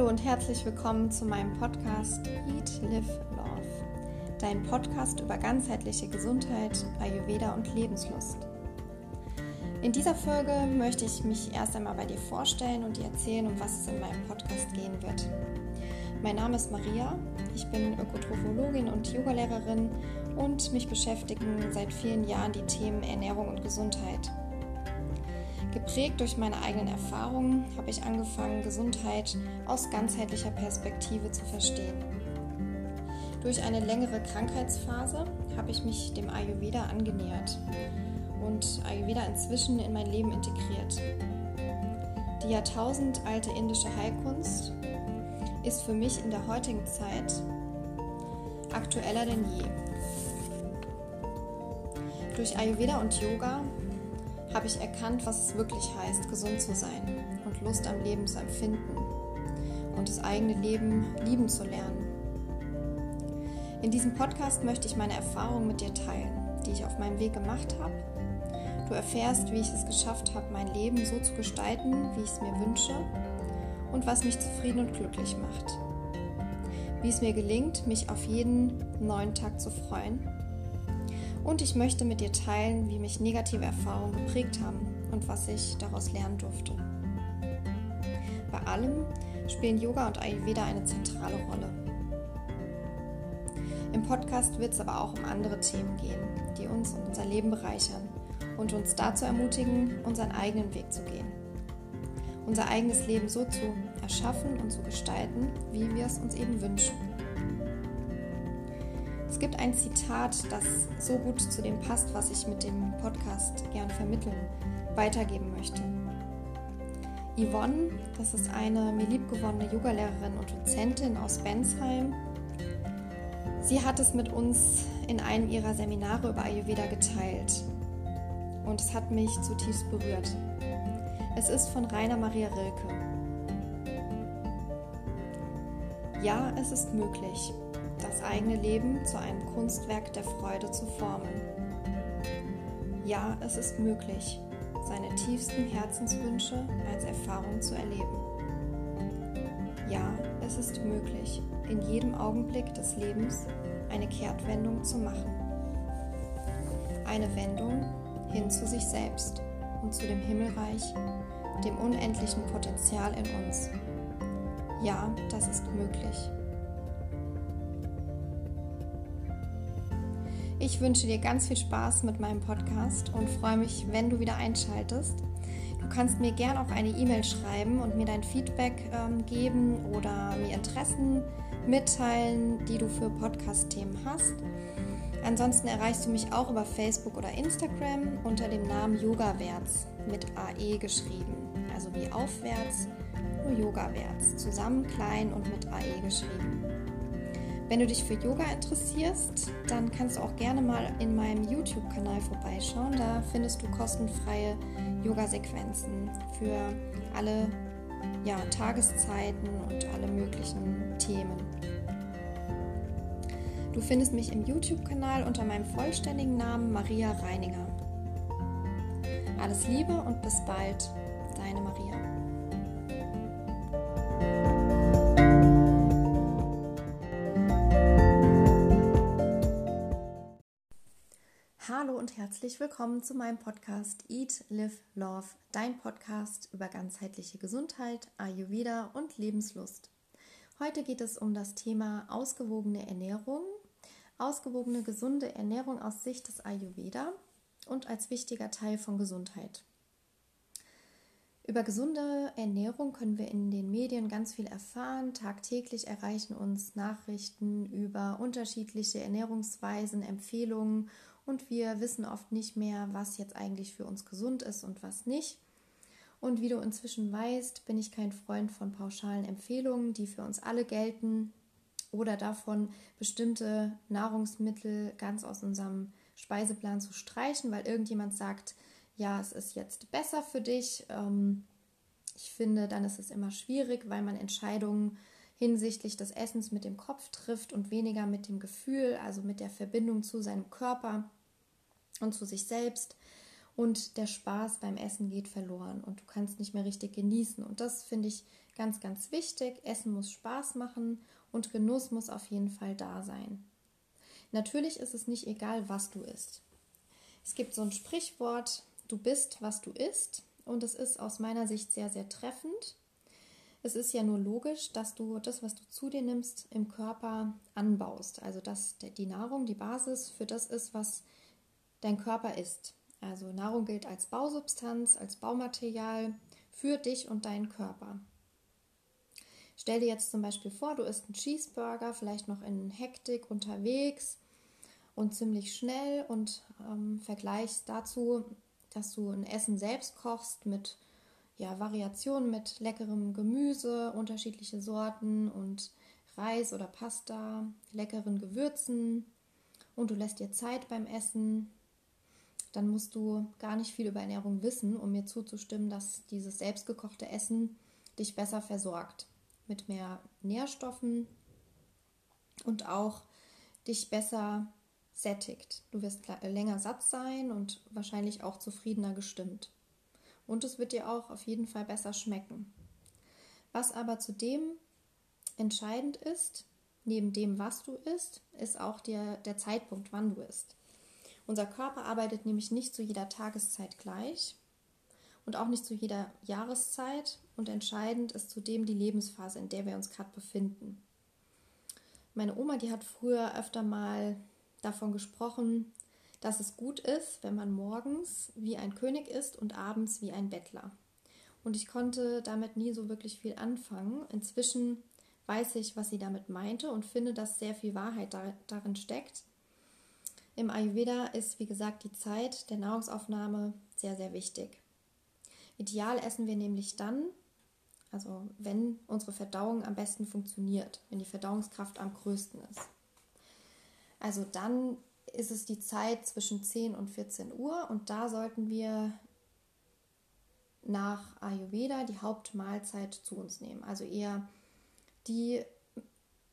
Hallo und herzlich willkommen zu meinem Podcast Eat, Live, Love. Dein Podcast über ganzheitliche Gesundheit, Ayurveda und Lebenslust. In dieser Folge möchte ich mich erst einmal bei dir vorstellen und dir erzählen, um was es in meinem Podcast gehen wird. Mein Name ist Maria, ich bin Ökotrophologin und Yogalehrerin und mich beschäftigen seit vielen Jahren die Themen Ernährung und Gesundheit. Geprägt durch meine eigenen Erfahrungen habe ich angefangen, Gesundheit aus ganzheitlicher Perspektive zu verstehen. Durch eine längere Krankheitsphase habe ich mich dem Ayurveda angenähert und Ayurveda inzwischen in mein Leben integriert. Die jahrtausendalte indische Heilkunst ist für mich in der heutigen Zeit aktueller denn je. Durch Ayurveda und Yoga habe ich erkannt, was es wirklich heißt, gesund zu sein und Lust am Leben zu empfinden und das eigene Leben lieben zu lernen. In diesem Podcast möchte ich meine Erfahrungen mit dir teilen, die ich auf meinem Weg gemacht habe. Du erfährst, wie ich es geschafft habe, mein Leben so zu gestalten, wie ich es mir wünsche und was mich zufrieden und glücklich macht. Wie es mir gelingt, mich auf jeden neuen Tag zu freuen und ich möchte mit dir teilen, wie mich negative Erfahrungen geprägt haben und was ich daraus lernen durfte. Bei allem spielen Yoga und Ayurveda eine zentrale Rolle. Im Podcast wird es aber auch um andere Themen gehen, die uns und unser Leben bereichern und uns dazu ermutigen, unseren eigenen Weg zu gehen. Unser eigenes Leben so zu erschaffen und zu gestalten, wie wir es uns eben wünschen. Es gibt ein Zitat, das so gut zu dem passt, was ich mit dem Podcast gern vermitteln, weitergeben möchte. Yvonne, das ist eine mir liebgewonnene Yogalehrerin und Dozentin aus Bensheim. Sie hat es mit uns in einem ihrer Seminare über Ayurveda geteilt und es hat mich zutiefst berührt. Es ist von Rainer Maria Rilke. Ja, es ist möglich das eigene Leben zu einem Kunstwerk der Freude zu formen. Ja, es ist möglich, seine tiefsten Herzenswünsche als Erfahrung zu erleben. Ja, es ist möglich, in jedem Augenblick des Lebens eine Kehrtwendung zu machen. Eine Wendung hin zu sich selbst und zu dem Himmelreich, dem unendlichen Potenzial in uns. Ja, das ist möglich. Ich wünsche dir ganz viel Spaß mit meinem Podcast und freue mich, wenn du wieder einschaltest. Du kannst mir gerne auch eine E-Mail schreiben und mir dein Feedback ähm, geben oder mir Interessen mitteilen, die du für Podcast-Themen hast. Ansonsten erreichst du mich auch über Facebook oder Instagram unter dem Namen Yogawärts mit AE geschrieben. Also wie aufwärts, nur Yogawärts. Zusammen klein und mit AE geschrieben. Wenn du dich für Yoga interessierst, dann kannst du auch gerne mal in meinem YouTube-Kanal vorbeischauen. Da findest du kostenfreie Yoga-Sequenzen für alle ja, Tageszeiten und alle möglichen Themen. Du findest mich im YouTube-Kanal unter meinem vollständigen Namen Maria Reininger. Alles Liebe und bis bald, deine Maria. Und herzlich willkommen zu meinem Podcast Eat, Live, Love, dein Podcast über ganzheitliche Gesundheit, Ayurveda und Lebenslust. Heute geht es um das Thema ausgewogene Ernährung, ausgewogene gesunde Ernährung aus Sicht des Ayurveda und als wichtiger Teil von Gesundheit. Über gesunde Ernährung können wir in den Medien ganz viel erfahren. Tagtäglich erreichen uns Nachrichten über unterschiedliche Ernährungsweisen, Empfehlungen und wir wissen oft nicht mehr, was jetzt eigentlich für uns gesund ist und was nicht. Und wie du inzwischen weißt, bin ich kein Freund von pauschalen Empfehlungen, die für uns alle gelten oder davon, bestimmte Nahrungsmittel ganz aus unserem Speiseplan zu streichen, weil irgendjemand sagt, ja, es ist jetzt besser für dich. Ähm, ich finde, dann ist es immer schwierig, weil man Entscheidungen hinsichtlich des Essens mit dem Kopf trifft und weniger mit dem Gefühl, also mit der Verbindung zu seinem Körper und zu sich selbst. und der Spaß beim Essen geht verloren und du kannst nicht mehr richtig genießen. Und das finde ich ganz, ganz wichtig. Essen muss Spaß machen und Genuss muss auf jeden Fall da sein. Natürlich ist es nicht egal, was du isst. Es gibt so ein Sprichwort, du bist, was du isst. Und es ist aus meiner Sicht sehr, sehr treffend. Es ist ja nur logisch, dass du das, was du zu dir nimmst, im Körper anbaust. Also dass die Nahrung die Basis für das ist, was dein Körper isst. Also Nahrung gilt als Bausubstanz, als Baumaterial für dich und deinen Körper. Stell dir jetzt zum Beispiel vor, du isst einen Cheeseburger, vielleicht noch in Hektik unterwegs und ziemlich schnell und ähm, vergleichst dazu, dass du ein Essen selbst kochst mit ja, Variationen mit leckerem Gemüse, unterschiedliche Sorten und Reis oder Pasta, leckeren Gewürzen und du lässt dir Zeit beim Essen, dann musst du gar nicht viel über Ernährung wissen, um mir zuzustimmen, dass dieses selbstgekochte Essen dich besser versorgt mit mehr Nährstoffen und auch dich besser sättigt. Du wirst länger satt sein und wahrscheinlich auch zufriedener gestimmt. Und es wird dir auch auf jeden Fall besser schmecken. Was aber zudem entscheidend ist, neben dem, was du isst, ist auch der, der Zeitpunkt, wann du isst. Unser Körper arbeitet nämlich nicht zu jeder Tageszeit gleich und auch nicht zu jeder Jahreszeit und entscheidend ist zudem die Lebensphase, in der wir uns gerade befinden. Meine Oma, die hat früher öfter mal davon gesprochen, dass es gut ist, wenn man morgens wie ein König ist und abends wie ein Bettler. Und ich konnte damit nie so wirklich viel anfangen. Inzwischen weiß ich, was sie damit meinte und finde, dass sehr viel Wahrheit darin steckt. Im Ayurveda ist, wie gesagt, die Zeit der Nahrungsaufnahme sehr, sehr wichtig. Ideal essen wir nämlich dann, also wenn unsere Verdauung am besten funktioniert, wenn die Verdauungskraft am größten ist. Also dann ist es die Zeit zwischen 10 und 14 Uhr und da sollten wir nach Ayurveda die Hauptmahlzeit zu uns nehmen. Also eher die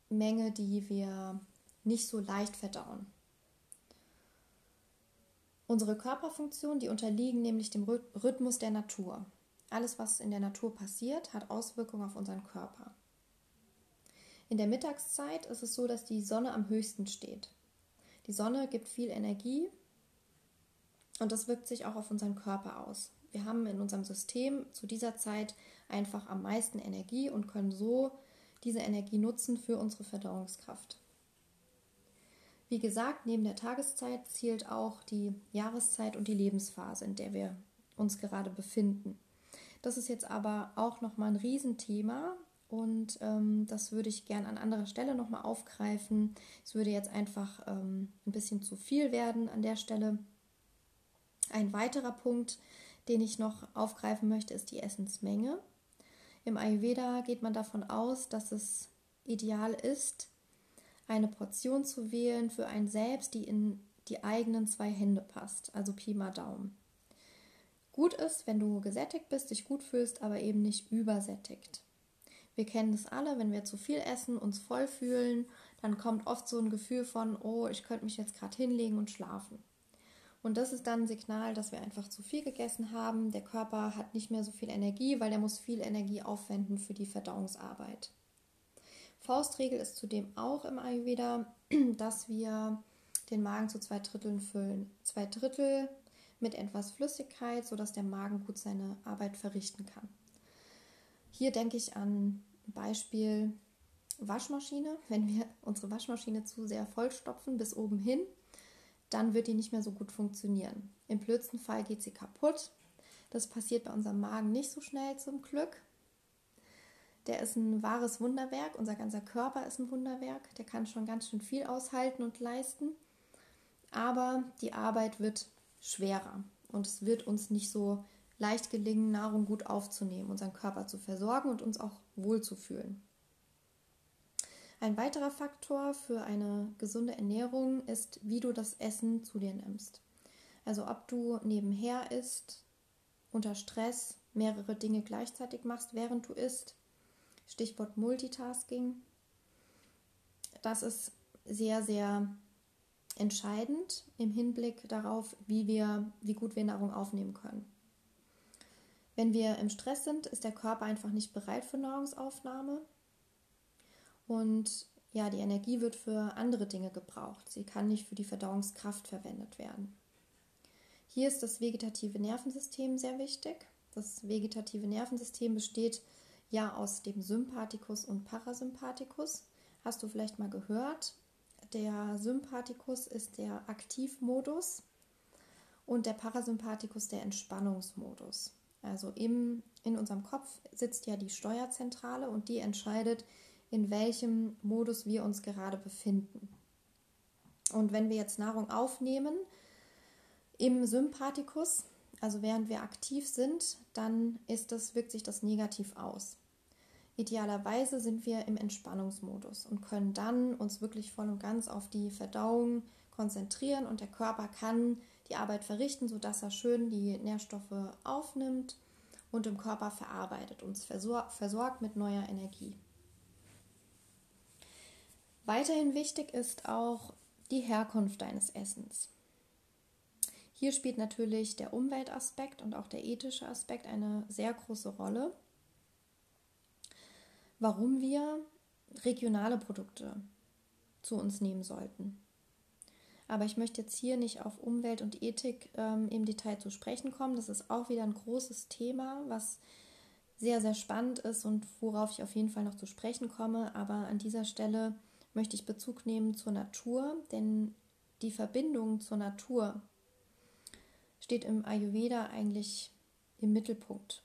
Menge, die wir nicht so leicht verdauen. Unsere Körperfunktionen, die unterliegen nämlich dem Rhythmus der Natur. Alles, was in der Natur passiert, hat Auswirkungen auf unseren Körper. In der Mittagszeit ist es so, dass die Sonne am höchsten steht. Die Sonne gibt viel Energie und das wirkt sich auch auf unseren Körper aus. Wir haben in unserem System zu dieser Zeit einfach am meisten Energie und können so diese Energie nutzen für unsere Verdauungskraft. Wie gesagt, neben der Tageszeit zielt auch die Jahreszeit und die Lebensphase, in der wir uns gerade befinden. Das ist jetzt aber auch nochmal ein Riesenthema, und ähm, das würde ich gern an anderer Stelle nochmal aufgreifen. Es würde jetzt einfach ähm, ein bisschen zu viel werden an der Stelle. Ein weiterer Punkt, den ich noch aufgreifen möchte, ist die Essensmenge. Im Ayurveda geht man davon aus, dass es ideal ist, eine Portion zu wählen für ein Selbst, die in die eigenen zwei Hände passt, also Pi mal Daumen. Gut ist, wenn du gesättigt bist, dich gut fühlst, aber eben nicht übersättigt. Wir kennen das alle, wenn wir zu viel essen, uns voll fühlen, dann kommt oft so ein Gefühl von, oh, ich könnte mich jetzt gerade hinlegen und schlafen. Und das ist dann ein Signal, dass wir einfach zu viel gegessen haben. Der Körper hat nicht mehr so viel Energie, weil er muss viel Energie aufwenden für die Verdauungsarbeit. Faustregel ist zudem auch im Ayurveda, dass wir den Magen zu zwei Dritteln füllen. Zwei Drittel mit etwas Flüssigkeit, sodass der Magen gut seine Arbeit verrichten kann. Hier denke ich an Beispiel Waschmaschine. Wenn wir unsere Waschmaschine zu sehr vollstopfen bis oben hin, dann wird die nicht mehr so gut funktionieren. Im blödsten Fall geht sie kaputt. Das passiert bei unserem Magen nicht so schnell zum Glück. Der ist ein wahres Wunderwerk. Unser ganzer Körper ist ein Wunderwerk. Der kann schon ganz schön viel aushalten und leisten. Aber die Arbeit wird schwerer und es wird uns nicht so leicht gelingen, Nahrung gut aufzunehmen, unseren Körper zu versorgen und uns auch wohlzufühlen. Ein weiterer Faktor für eine gesunde Ernährung ist, wie du das Essen zu dir nimmst. Also ob du nebenher isst, unter Stress mehrere Dinge gleichzeitig machst, während du isst. Stichwort Multitasking. Das ist sehr, sehr entscheidend im Hinblick darauf, wie, wir, wie gut wir Nahrung aufnehmen können. Wenn wir im Stress sind, ist der Körper einfach nicht bereit für Nahrungsaufnahme und ja, die Energie wird für andere Dinge gebraucht. Sie kann nicht für die Verdauungskraft verwendet werden. Hier ist das vegetative Nervensystem sehr wichtig. Das vegetative Nervensystem besteht ja aus dem Sympathikus und Parasympathikus. Hast du vielleicht mal gehört? Der Sympathikus ist der Aktivmodus und der Parasympathikus der Entspannungsmodus. Also im, in unserem Kopf sitzt ja die Steuerzentrale und die entscheidet, in welchem Modus wir uns gerade befinden. Und wenn wir jetzt Nahrung aufnehmen im Sympathikus, also während wir aktiv sind, dann ist das, wirkt sich das negativ aus. Idealerweise sind wir im Entspannungsmodus und können dann uns wirklich voll und ganz auf die Verdauung konzentrieren und der Körper kann die Arbeit verrichten, sodass er schön die Nährstoffe aufnimmt und im Körper verarbeitet, uns versorgt mit neuer Energie. Weiterhin wichtig ist auch die Herkunft deines Essens. Hier spielt natürlich der Umweltaspekt und auch der ethische Aspekt eine sehr große Rolle, warum wir regionale Produkte zu uns nehmen sollten. Aber ich möchte jetzt hier nicht auf Umwelt und Ethik ähm, im Detail zu sprechen kommen. Das ist auch wieder ein großes Thema, was sehr, sehr spannend ist und worauf ich auf jeden Fall noch zu sprechen komme. Aber an dieser Stelle möchte ich Bezug nehmen zur Natur, denn die Verbindung zur Natur steht im Ayurveda eigentlich im Mittelpunkt.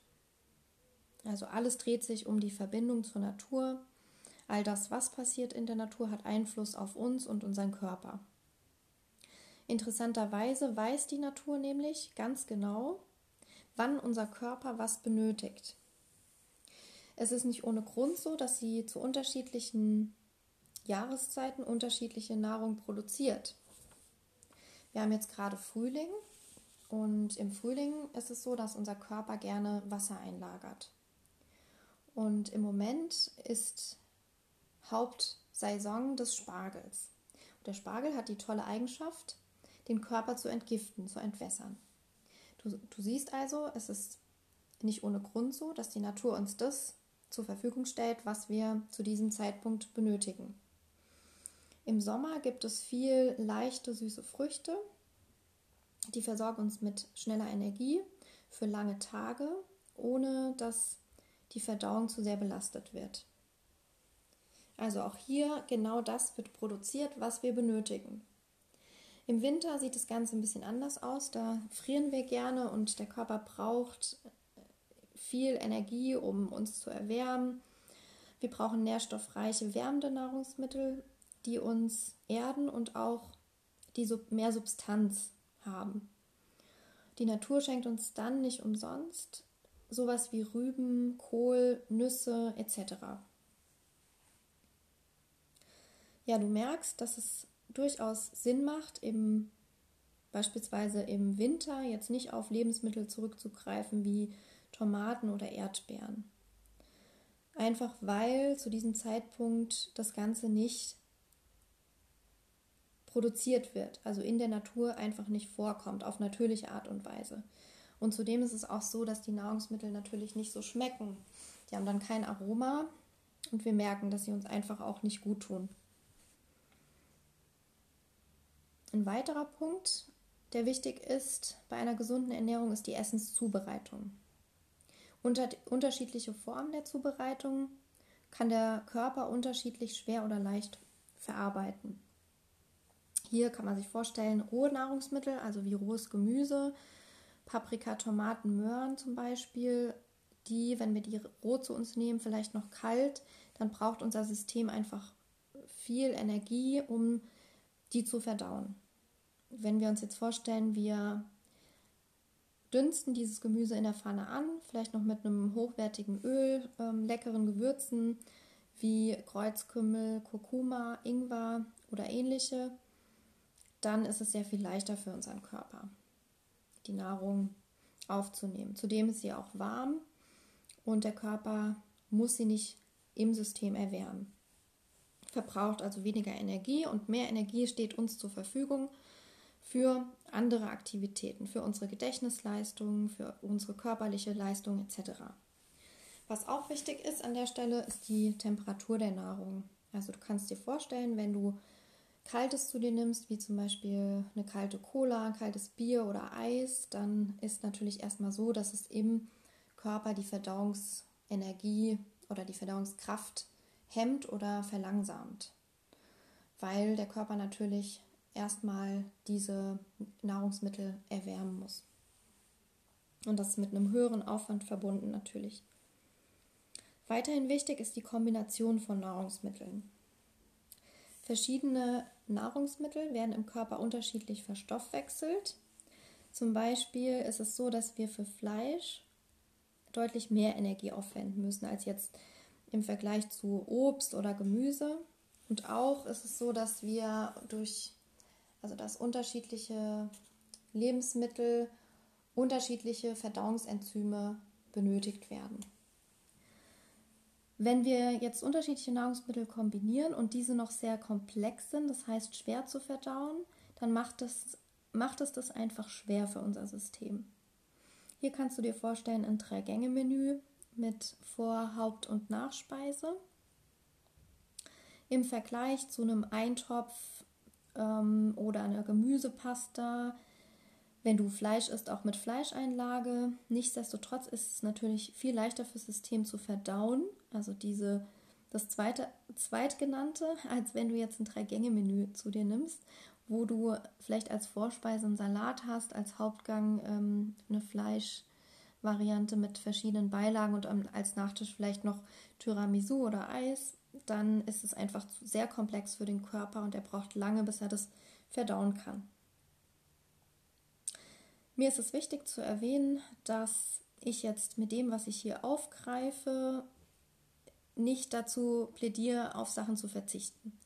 Also alles dreht sich um die Verbindung zur Natur. All das, was passiert in der Natur, hat Einfluss auf uns und unseren Körper. Interessanterweise weiß die Natur nämlich ganz genau, wann unser Körper was benötigt. Es ist nicht ohne Grund so, dass sie zu unterschiedlichen Jahreszeiten unterschiedliche Nahrung produziert. Wir haben jetzt gerade Frühling und im Frühling ist es so, dass unser Körper gerne Wasser einlagert. Und im Moment ist Hauptsaison des Spargels. Der Spargel hat die tolle Eigenschaft, den Körper zu entgiften, zu entwässern. Du, du siehst also, es ist nicht ohne Grund so, dass die Natur uns das zur Verfügung stellt, was wir zu diesem Zeitpunkt benötigen. Im Sommer gibt es viel leichte, süße Früchte. Die versorgen uns mit schneller Energie für lange Tage, ohne dass die Verdauung zu sehr belastet wird. Also auch hier genau das wird produziert, was wir benötigen. Im Winter sieht das Ganze ein bisschen anders aus. Da frieren wir gerne und der Körper braucht viel Energie, um uns zu erwärmen. Wir brauchen nährstoffreiche, wärmende Nahrungsmittel, die uns erden und auch die mehr Substanz haben. Die Natur schenkt uns dann nicht umsonst sowas wie Rüben, Kohl, Nüsse etc. Ja, du merkst, dass es durchaus Sinn macht, im, beispielsweise im Winter jetzt nicht auf Lebensmittel zurückzugreifen wie Tomaten oder Erdbeeren. Einfach weil zu diesem Zeitpunkt das Ganze nicht produziert wird, also in der Natur einfach nicht vorkommt, auf natürliche Art und Weise. Und zudem ist es auch so, dass die Nahrungsmittel natürlich nicht so schmecken. Die haben dann kein Aroma und wir merken, dass sie uns einfach auch nicht gut tun. Ein weiterer Punkt, der wichtig ist bei einer gesunden Ernährung, ist die Essenszubereitung. Unter unterschiedliche Formen der Zubereitung kann der Körper unterschiedlich schwer oder leicht verarbeiten. Hier kann man sich vorstellen, rohe Nahrungsmittel, also wie rohes Gemüse, Paprika, Tomaten, Möhren zum Beispiel, die, wenn wir die roh zu uns nehmen, vielleicht noch kalt, dann braucht unser System einfach viel Energie, um die zu verdauen wenn wir uns jetzt vorstellen, wir dünsten dieses Gemüse in der Pfanne an, vielleicht noch mit einem hochwertigen Öl, ähm, leckeren Gewürzen wie Kreuzkümmel, Kurkuma, Ingwer oder ähnliche, dann ist es sehr viel leichter für unseren Körper, die Nahrung aufzunehmen. Zudem ist sie auch warm und der Körper muss sie nicht im System erwärmen. verbraucht also weniger Energie und mehr Energie steht uns zur Verfügung für andere Aktivitäten, für unsere Gedächtnisleistung, für unsere körperliche Leistung etc. Was auch wichtig ist an der Stelle, ist die Temperatur der Nahrung. Also du kannst dir vorstellen, wenn du Kaltes zu dir nimmst, wie zum Beispiel eine kalte Cola, kaltes Bier oder Eis, dann ist natürlich erstmal so, dass es im Körper die Verdauungsenergie oder die Verdauungskraft hemmt oder verlangsamt, weil der Körper natürlich erstmal diese Nahrungsmittel erwärmen muss. Und das ist mit einem höheren Aufwand verbunden natürlich. Weiterhin wichtig ist die Kombination von Nahrungsmitteln. Verschiedene Nahrungsmittel werden im Körper unterschiedlich verstoffwechselt. Zum Beispiel ist es so, dass wir für Fleisch deutlich mehr Energie aufwenden müssen als jetzt im Vergleich zu Obst oder Gemüse. Und auch ist es so, dass wir durch, also dass unterschiedliche Lebensmittel unterschiedliche Verdauungsenzyme benötigt werden. Wenn wir jetzt unterschiedliche Nahrungsmittel kombinieren und diese noch sehr komplex sind, das heißt schwer zu verdauen, dann macht es, macht es das einfach schwer für unser System. Hier kannst du dir vorstellen ein Drei-Gänge-Menü mit Vor-, Haupt- und Nachspeise. Im Vergleich zu einem Eintopf ähm, oder einer Gemüsepasta. Wenn du Fleisch isst, auch mit Fleischeinlage. Nichtsdestotrotz ist es natürlich viel leichter fürs System zu verdauen, also diese, das zweite, zweitgenannte, als wenn du jetzt ein Drei-Gänge-Menü zu dir nimmst, wo du vielleicht als Vorspeise einen Salat hast, als Hauptgang ähm, eine Fleischvariante mit verschiedenen Beilagen und als Nachtisch vielleicht noch Tiramisu oder Eis, dann ist es einfach sehr komplex für den Körper und er braucht lange, bis er das verdauen kann. Mir ist es wichtig zu erwähnen, dass ich jetzt mit dem, was ich hier aufgreife, nicht dazu plädiere, auf Sachen zu verzichten.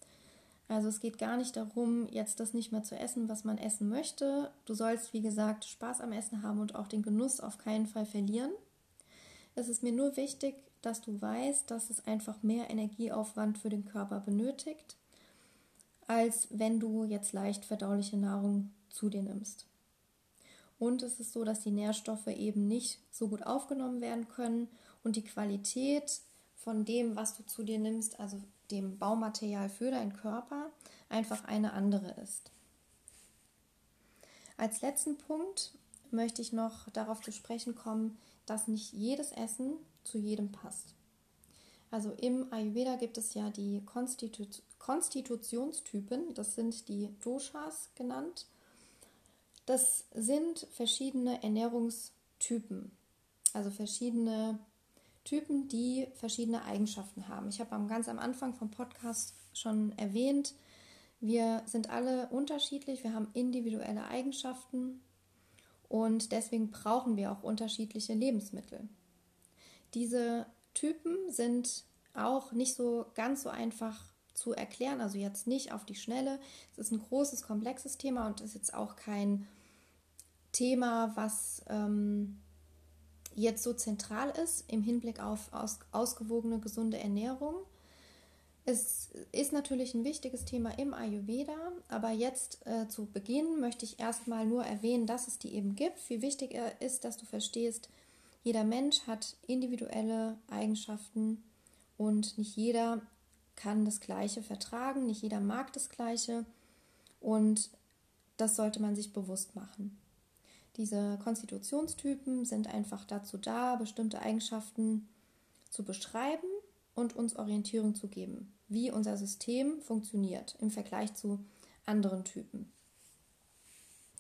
Also es geht gar nicht darum, jetzt das nicht mehr zu essen, was man essen möchte. Du sollst, wie gesagt, Spaß am Essen haben und auch den Genuss auf keinen Fall verlieren. Es ist mir nur wichtig, dass du weißt, dass es einfach mehr Energieaufwand für den Körper benötigt, als wenn du jetzt leicht verdauliche Nahrung zu dir nimmst. Und es ist so, dass die Nährstoffe eben nicht so gut aufgenommen werden können und die Qualität von dem, was du zu dir nimmst, also dem Baumaterial für deinen Körper, einfach eine andere ist. Als letzten Punkt möchte ich noch darauf zu sprechen kommen, dass nicht jedes Essen zu jedem passt. Also im Ayurveda gibt es ja die Konstitu Konstitutionstypen, das sind die Doshas genannt. Das sind verschiedene Ernährungstypen, also verschiedene Typen, die verschiedene Eigenschaften haben. Ich habe ganz am Anfang vom Podcast schon erwähnt, wir sind alle unterschiedlich, wir haben individuelle Eigenschaften und deswegen brauchen wir auch unterschiedliche Lebensmittel. Diese Typen sind auch nicht so ganz so einfach zu erklären, also jetzt nicht auf die Schnelle. Es ist ein großes, komplexes Thema und ist jetzt auch kein Thema, was ähm, jetzt so zentral ist im Hinblick auf aus, ausgewogene, gesunde Ernährung. Es ist natürlich ein wichtiges Thema im Ayurveda, aber jetzt äh, zu Beginn möchte ich erstmal nur erwähnen, dass es die eben gibt. Wie wichtig er ist, dass du verstehst, jeder Mensch hat individuelle Eigenschaften und nicht jeder kann das Gleiche vertragen, nicht jeder mag das Gleiche und das sollte man sich bewusst machen. Diese Konstitutionstypen sind einfach dazu da, bestimmte Eigenschaften zu beschreiben und uns Orientierung zu geben, wie unser System funktioniert im Vergleich zu anderen Typen.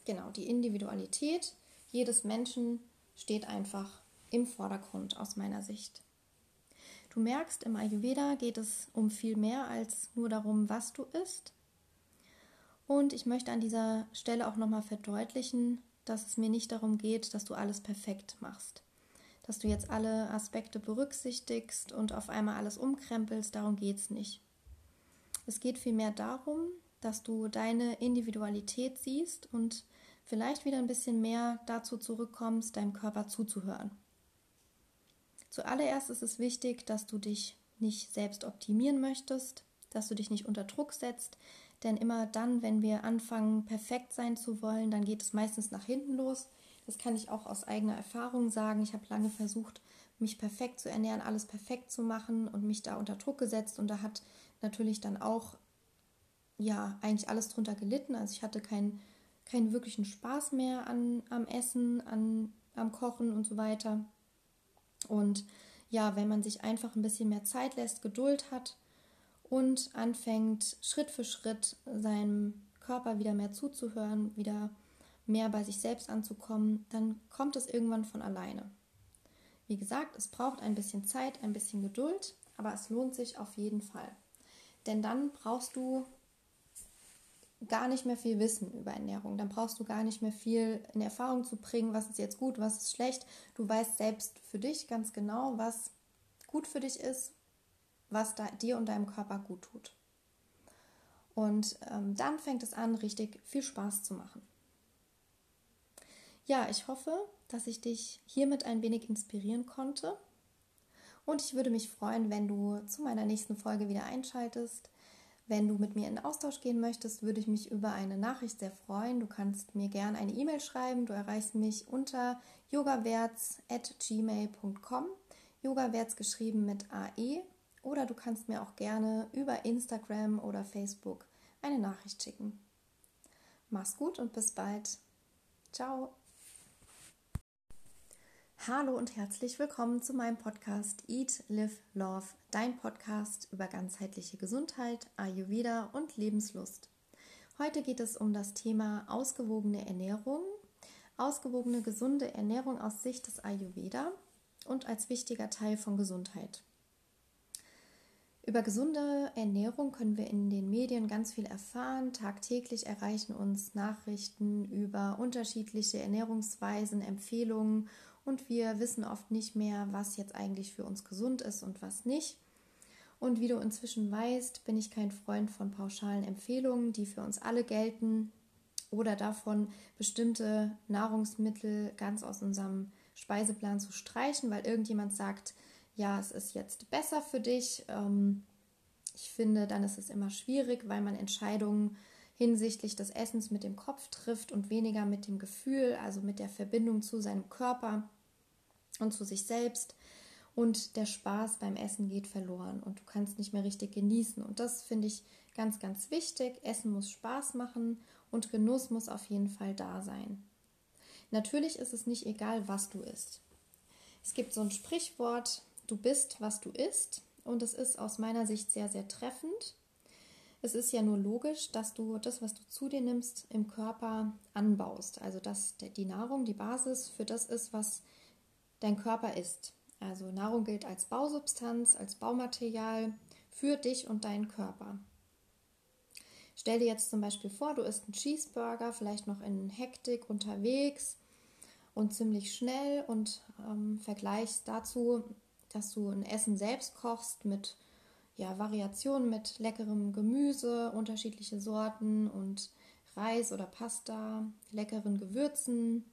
Genau, die Individualität jedes Menschen steht einfach im Vordergrund aus meiner Sicht. Du merkst, im Ayurveda geht es um viel mehr als nur darum, was du isst. Und ich möchte an dieser Stelle auch nochmal verdeutlichen, dass es mir nicht darum geht, dass du alles perfekt machst. Dass du jetzt alle Aspekte berücksichtigst und auf einmal alles umkrempelst, darum geht es nicht. Es geht vielmehr darum, dass du deine Individualität siehst und vielleicht wieder ein bisschen mehr dazu zurückkommst, deinem Körper zuzuhören. Zuallererst ist es wichtig, dass du dich nicht selbst optimieren möchtest, dass du dich nicht unter Druck setzt. Denn immer dann, wenn wir anfangen, perfekt sein zu wollen, dann geht es meistens nach hinten los. Das kann ich auch aus eigener Erfahrung sagen. Ich habe lange versucht, mich perfekt zu ernähren, alles perfekt zu machen und mich da unter Druck gesetzt. Und da hat natürlich dann auch, ja, eigentlich alles drunter gelitten. Also ich hatte keinen keinen wirklichen Spaß mehr an, am Essen, an, am Kochen und so weiter. Und ja, wenn man sich einfach ein bisschen mehr Zeit lässt, Geduld hat und anfängt Schritt für Schritt seinem Körper wieder mehr zuzuhören, wieder mehr bei sich selbst anzukommen, dann kommt es irgendwann von alleine. Wie gesagt, es braucht ein bisschen Zeit, ein bisschen Geduld, aber es lohnt sich auf jeden Fall. Denn dann brauchst du gar nicht mehr viel wissen über Ernährung. Dann brauchst du gar nicht mehr viel in Erfahrung zu bringen, was ist jetzt gut, was ist schlecht. Du weißt selbst für dich ganz genau, was gut für dich ist, was dir und deinem Körper gut tut. Und ähm, dann fängt es an, richtig viel Spaß zu machen. Ja, ich hoffe, dass ich dich hiermit ein wenig inspirieren konnte. Und ich würde mich freuen, wenn du zu meiner nächsten Folge wieder einschaltest. Wenn du mit mir in Austausch gehen möchtest, würde ich mich über eine Nachricht sehr freuen. Du kannst mir gerne eine E-Mail schreiben. Du erreichst mich unter yogawerts.gmail.com. Yogawerts geschrieben mit AE. Oder du kannst mir auch gerne über Instagram oder Facebook eine Nachricht schicken. Mach's gut und bis bald. Ciao. Hallo und herzlich willkommen zu meinem Podcast Eat, Live, Love, dein Podcast über ganzheitliche Gesundheit, Ayurveda und Lebenslust. Heute geht es um das Thema ausgewogene Ernährung, ausgewogene gesunde Ernährung aus Sicht des Ayurveda und als wichtiger Teil von Gesundheit. Über gesunde Ernährung können wir in den Medien ganz viel erfahren. Tagtäglich erreichen uns Nachrichten über unterschiedliche Ernährungsweisen, Empfehlungen und wir wissen oft nicht mehr, was jetzt eigentlich für uns gesund ist und was nicht. Und wie du inzwischen weißt, bin ich kein Freund von pauschalen Empfehlungen, die für uns alle gelten oder davon, bestimmte Nahrungsmittel ganz aus unserem Speiseplan zu streichen, weil irgendjemand sagt, ja, es ist jetzt besser für dich. Ähm, ich finde, dann ist es immer schwierig, weil man Entscheidungen hinsichtlich des Essens mit dem Kopf trifft und weniger mit dem Gefühl, also mit der Verbindung zu seinem Körper und zu sich selbst. Und der Spaß beim Essen geht verloren und du kannst nicht mehr richtig genießen. Und das finde ich ganz, ganz wichtig. Essen muss Spaß machen und Genuss muss auf jeden Fall da sein. Natürlich ist es nicht egal, was du isst. Es gibt so ein Sprichwort, du bist, was du isst. Und es ist aus meiner Sicht sehr, sehr treffend. Es ist ja nur logisch, dass du das, was du zu dir nimmst, im Körper anbaust. Also dass die Nahrung die Basis für das ist, was dein Körper isst. Also Nahrung gilt als Bausubstanz, als Baumaterial für dich und deinen Körper. Stell dir jetzt zum Beispiel vor, du isst einen Cheeseburger, vielleicht noch in Hektik unterwegs und ziemlich schnell und ähm, vergleichst dazu, dass du ein Essen selbst kochst mit ja, Variationen mit leckerem Gemüse, unterschiedliche Sorten und Reis oder Pasta, leckeren Gewürzen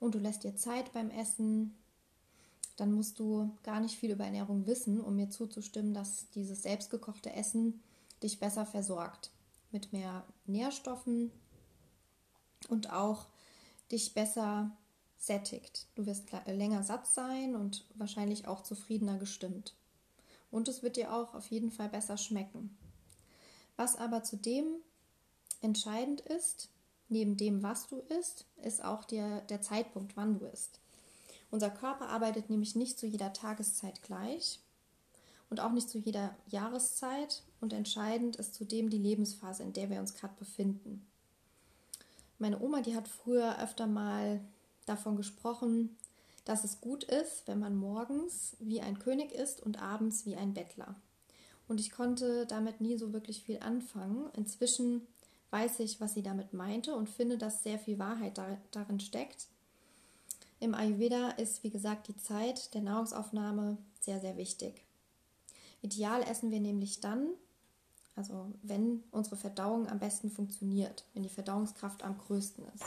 und du lässt dir Zeit beim Essen, dann musst du gar nicht viel über Ernährung wissen, um mir zuzustimmen, dass dieses selbstgekochte Essen dich besser versorgt. Mit mehr Nährstoffen und auch dich besser sättigt. Du wirst länger satt sein und wahrscheinlich auch zufriedener gestimmt. Und es wird dir auch auf jeden Fall besser schmecken. Was aber zudem entscheidend ist, neben dem, was du isst, ist auch der, der Zeitpunkt, wann du isst. Unser Körper arbeitet nämlich nicht zu jeder Tageszeit gleich und auch nicht zu jeder Jahreszeit und entscheidend ist zudem die Lebensphase, in der wir uns gerade befinden. Meine Oma, die hat früher öfter mal davon gesprochen, dass es gut ist, wenn man morgens wie ein König ist und abends wie ein Bettler. Und ich konnte damit nie so wirklich viel anfangen. Inzwischen weiß ich, was sie damit meinte und finde, dass sehr viel Wahrheit darin steckt. Im Ayurveda ist, wie gesagt, die Zeit der Nahrungsaufnahme sehr, sehr wichtig. Ideal essen wir nämlich dann, also wenn unsere Verdauung am besten funktioniert, wenn die Verdauungskraft am größten ist.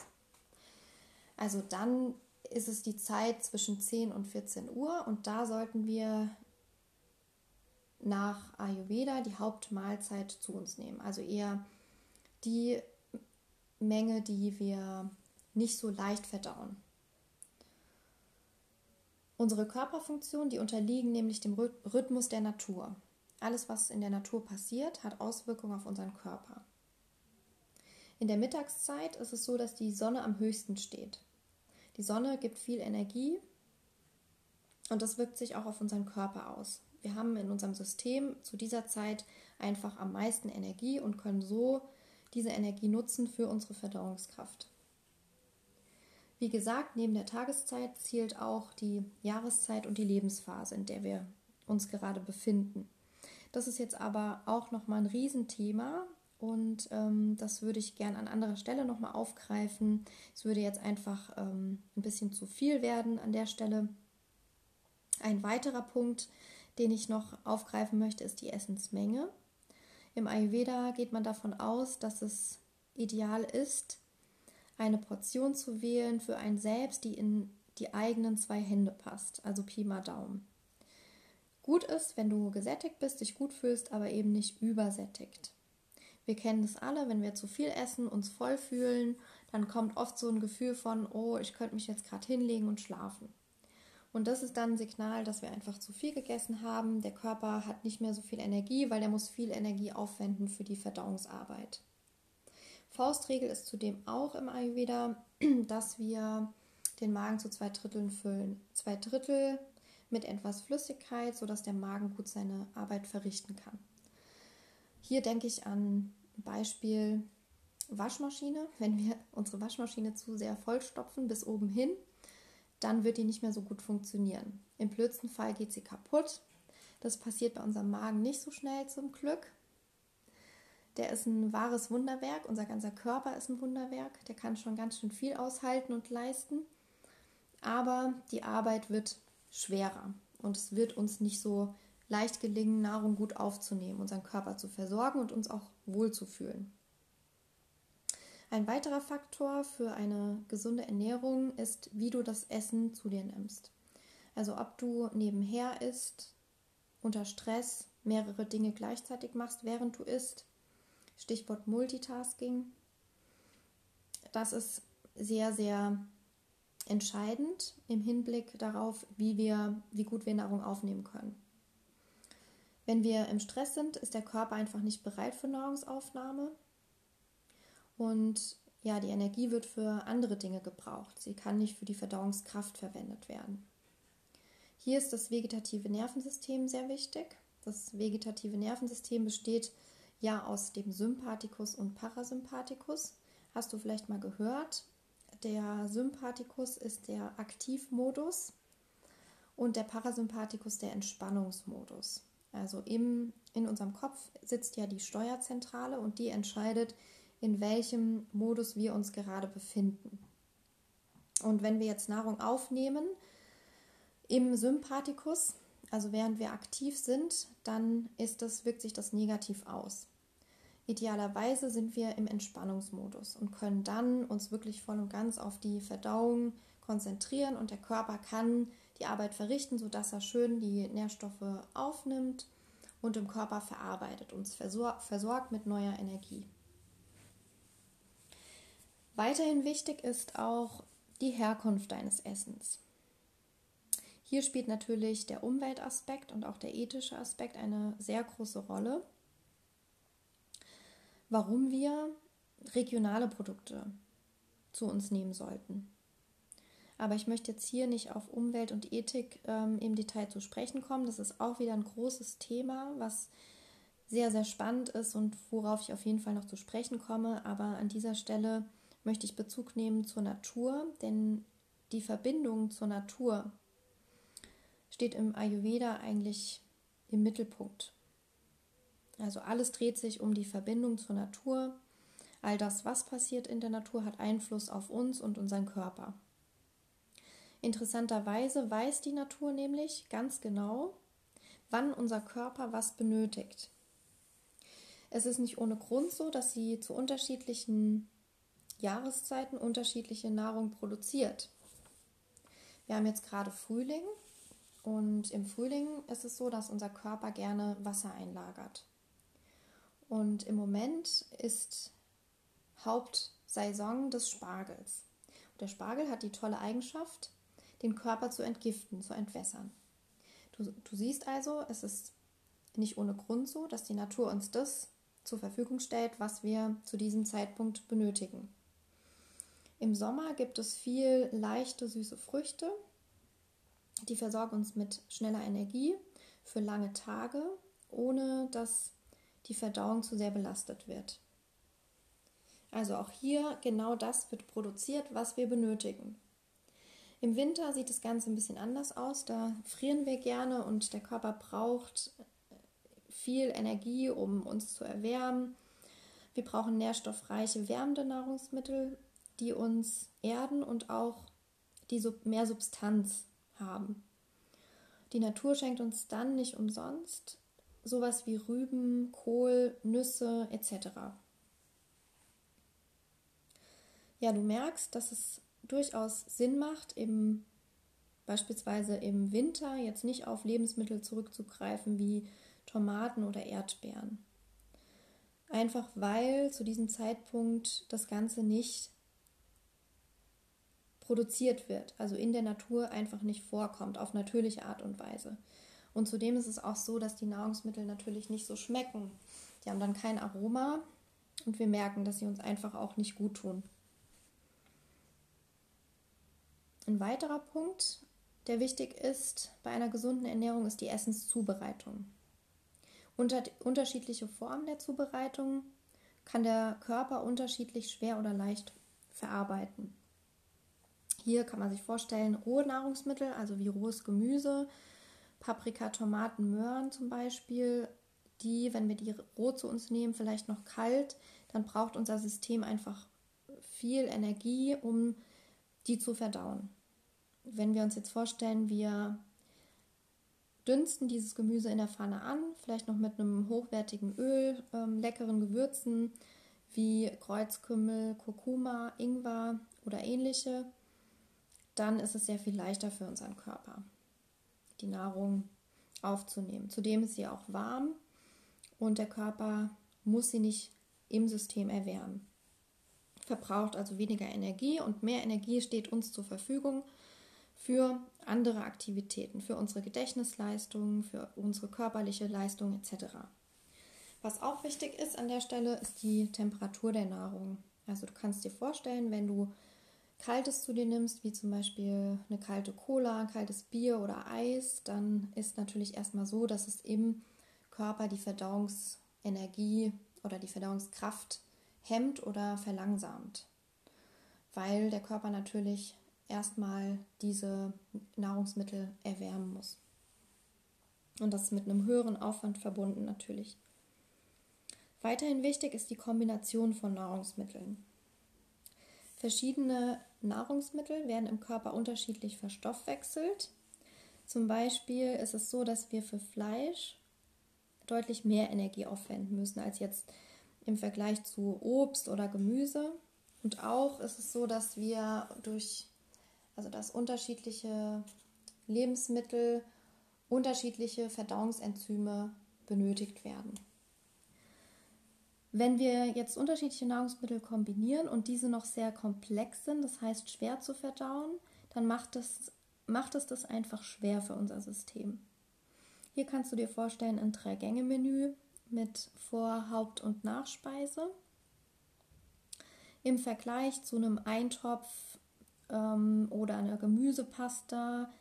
Also dann ist es die Zeit zwischen 10 und 14 Uhr und da sollten wir nach Ayurveda die Hauptmahlzeit zu uns nehmen. Also eher die Menge, die wir nicht so leicht verdauen. Unsere Körperfunktionen, die unterliegen nämlich dem Rhythmus der Natur. Alles, was in der Natur passiert, hat Auswirkungen auf unseren Körper. In der Mittagszeit ist es so, dass die Sonne am höchsten steht. Die Sonne gibt viel Energie und das wirkt sich auch auf unseren Körper aus. Wir haben in unserem System zu dieser Zeit einfach am meisten Energie und können so diese Energie nutzen für unsere Verdauungskraft. Wie gesagt, neben der Tageszeit zielt auch die Jahreszeit und die Lebensphase, in der wir uns gerade befinden. Das ist jetzt aber auch nochmal ein Riesenthema und ähm, das würde ich gern an anderer Stelle nochmal aufgreifen. Es würde jetzt einfach ähm, ein bisschen zu viel werden an der Stelle. Ein weiterer Punkt, den ich noch aufgreifen möchte, ist die Essensmenge. Im Ayurveda geht man davon aus, dass es ideal ist, eine Portion zu wählen für einen selbst, die in die eigenen zwei Hände passt, also Pi mal Daumen. Gut ist, wenn du gesättigt bist, dich gut fühlst, aber eben nicht übersättigt. Wir kennen das alle, wenn wir zu viel essen, uns voll fühlen, dann kommt oft so ein Gefühl von, oh, ich könnte mich jetzt gerade hinlegen und schlafen. Und das ist dann ein Signal, dass wir einfach zu viel gegessen haben. Der Körper hat nicht mehr so viel Energie, weil der muss viel Energie aufwenden für die Verdauungsarbeit. Faustregel ist zudem auch im Ayurveda, dass wir den Magen zu zwei Dritteln füllen. Zwei Drittel mit etwas Flüssigkeit, sodass der Magen gut seine Arbeit verrichten kann. Hier denke ich an Beispiel Waschmaschine. Wenn wir unsere Waschmaschine zu sehr vollstopfen bis oben hin, dann wird die nicht mehr so gut funktionieren. Im blödsten Fall geht sie kaputt. Das passiert bei unserem Magen nicht so schnell zum Glück. Der ist ein wahres Wunderwerk. Unser ganzer Körper ist ein Wunderwerk. Der kann schon ganz schön viel aushalten und leisten. Aber die Arbeit wird schwerer und es wird uns nicht so leicht gelingen, Nahrung gut aufzunehmen, unseren Körper zu versorgen und uns auch wohlzufühlen. Ein weiterer Faktor für eine gesunde Ernährung ist, wie du das Essen zu dir nimmst. Also ob du nebenher isst, unter Stress mehrere Dinge gleichzeitig machst, während du isst, Stichwort Multitasking. Das ist sehr, sehr entscheidend im Hinblick darauf, wie, wir, wie gut wir Nahrung aufnehmen können. Wenn wir im Stress sind, ist der Körper einfach nicht bereit für Nahrungsaufnahme und ja, die Energie wird für andere Dinge gebraucht. Sie kann nicht für die Verdauungskraft verwendet werden. Hier ist das vegetative Nervensystem sehr wichtig. Das vegetative Nervensystem besteht ja aus dem Sympathikus und Parasympathikus. Hast du vielleicht mal gehört? Der Sympathikus ist der Aktivmodus und der Parasympathikus der Entspannungsmodus. Also im, in unserem Kopf sitzt ja die Steuerzentrale und die entscheidet, in welchem Modus wir uns gerade befinden. Und wenn wir jetzt Nahrung aufnehmen im Sympathikus, also während wir aktiv sind, dann ist das, wirkt sich das negativ aus. Idealerweise sind wir im Entspannungsmodus und können dann uns wirklich voll und ganz auf die Verdauung konzentrieren und der Körper kann die Arbeit verrichten, sodass er schön die Nährstoffe aufnimmt und im Körper verarbeitet, uns versorgt mit neuer Energie. Weiterhin wichtig ist auch die Herkunft deines Essens. Hier spielt natürlich der Umweltaspekt und auch der ethische Aspekt eine sehr große Rolle warum wir regionale Produkte zu uns nehmen sollten. Aber ich möchte jetzt hier nicht auf Umwelt und Ethik ähm, im Detail zu sprechen kommen. Das ist auch wieder ein großes Thema, was sehr, sehr spannend ist und worauf ich auf jeden Fall noch zu sprechen komme. Aber an dieser Stelle möchte ich Bezug nehmen zur Natur, denn die Verbindung zur Natur steht im Ayurveda eigentlich im Mittelpunkt. Also alles dreht sich um die Verbindung zur Natur. All das, was passiert in der Natur, hat Einfluss auf uns und unseren Körper. Interessanterweise weiß die Natur nämlich ganz genau, wann unser Körper was benötigt. Es ist nicht ohne Grund so, dass sie zu unterschiedlichen Jahreszeiten unterschiedliche Nahrung produziert. Wir haben jetzt gerade Frühling Und im Frühling ist es so, dass unser Körper gerne Wasser einlagert. Und im Moment ist Hauptsaison des Spargels. Der Spargel hat die tolle Eigenschaft, den Körper zu entgiften, zu entwässern. Du, du siehst also, es ist nicht ohne Grund so, dass die Natur uns das zur Verfügung stellt, was wir zu diesem Zeitpunkt benötigen. Im Sommer gibt es viel leichte, süße Früchte. Die versorgen uns mit schneller Energie für lange Tage, ohne dass die Verdauung zu sehr belastet wird. Also auch hier genau das wird produziert, was wir benötigen. Im Winter sieht das Ganze ein bisschen anders aus. Da frieren wir gerne und der Körper braucht viel Energie, um uns zu erwärmen. Wir brauchen nährstoffreiche, wärmende Nahrungsmittel, die uns erden und auch die mehr Substanz haben. Die Natur schenkt uns dann nicht umsonst sowas wie Rüben, Kohl, Nüsse etc. Ja, du merkst, dass es durchaus Sinn macht, im, beispielsweise im Winter jetzt nicht auf Lebensmittel zurückzugreifen wie Tomaten oder Erdbeeren. Einfach weil zu diesem Zeitpunkt das Ganze nicht produziert wird, also in der Natur einfach nicht vorkommt, auf natürliche Art und Weise. Und zudem ist es auch so, dass die Nahrungsmittel natürlich nicht so schmecken. Die haben dann kein Aroma und wir merken, dass sie uns einfach auch nicht gut tun. Ein weiterer Punkt, der wichtig ist bei einer gesunden Ernährung, ist die Essenszubereitung. Unter unterschiedliche Formen der Zubereitung kann der Körper unterschiedlich schwer oder leicht verarbeiten. Hier kann man sich vorstellen, rohe Nahrungsmittel, also wie rohes Gemüse, Paprika, Tomaten, Möhren zum Beispiel, die, wenn wir die roh zu uns nehmen, vielleicht noch kalt, dann braucht unser System einfach viel Energie, um die zu verdauen. Wenn wir uns jetzt vorstellen, wir dünsten dieses Gemüse in der Pfanne an, vielleicht noch mit einem hochwertigen Öl, ähm, leckeren Gewürzen wie Kreuzkümmel, Kurkuma, Ingwer oder ähnliche, dann ist es sehr viel leichter für unseren Körper, die Nahrung aufzunehmen. Zudem ist sie auch warm und der Körper muss sie nicht im System erwärmen. Verbraucht also weniger Energie und mehr Energie steht uns zur Verfügung für andere Aktivitäten, für unsere Gedächtnisleistung, für unsere körperliche Leistung etc. Was auch wichtig ist an der Stelle, ist die Temperatur der Nahrung. Also du kannst dir vorstellen, wenn du Kaltes zu dir nimmst, wie zum Beispiel eine kalte Cola, kaltes Bier oder Eis, dann ist natürlich erstmal so, dass es im Körper die Verdauungsenergie oder die Verdauungskraft hemmt oder verlangsamt, weil der Körper natürlich erstmal diese Nahrungsmittel erwärmen muss. Und das ist mit einem höheren Aufwand verbunden natürlich. Weiterhin wichtig ist die Kombination von Nahrungsmitteln. Verschiedene Nahrungsmittel werden im Körper unterschiedlich verstoffwechselt. Zum Beispiel ist es so, dass wir für Fleisch deutlich mehr Energie aufwenden müssen als jetzt im Vergleich zu Obst oder Gemüse. Und auch ist es so, dass wir durch also dass unterschiedliche Lebensmittel unterschiedliche Verdauungsenzyme benötigt werden. Wenn wir jetzt unterschiedliche Nahrungsmittel kombinieren und diese noch sehr komplex sind, das heißt schwer zu verdauen, dann macht es, macht es das einfach schwer für unser System. Hier kannst du dir vorstellen ein Drei-Gänge-Menü mit Vor-, Haupt- und Nachspeise. Im Vergleich zu einem Eintopf ähm, oder eine Gemüsepasta.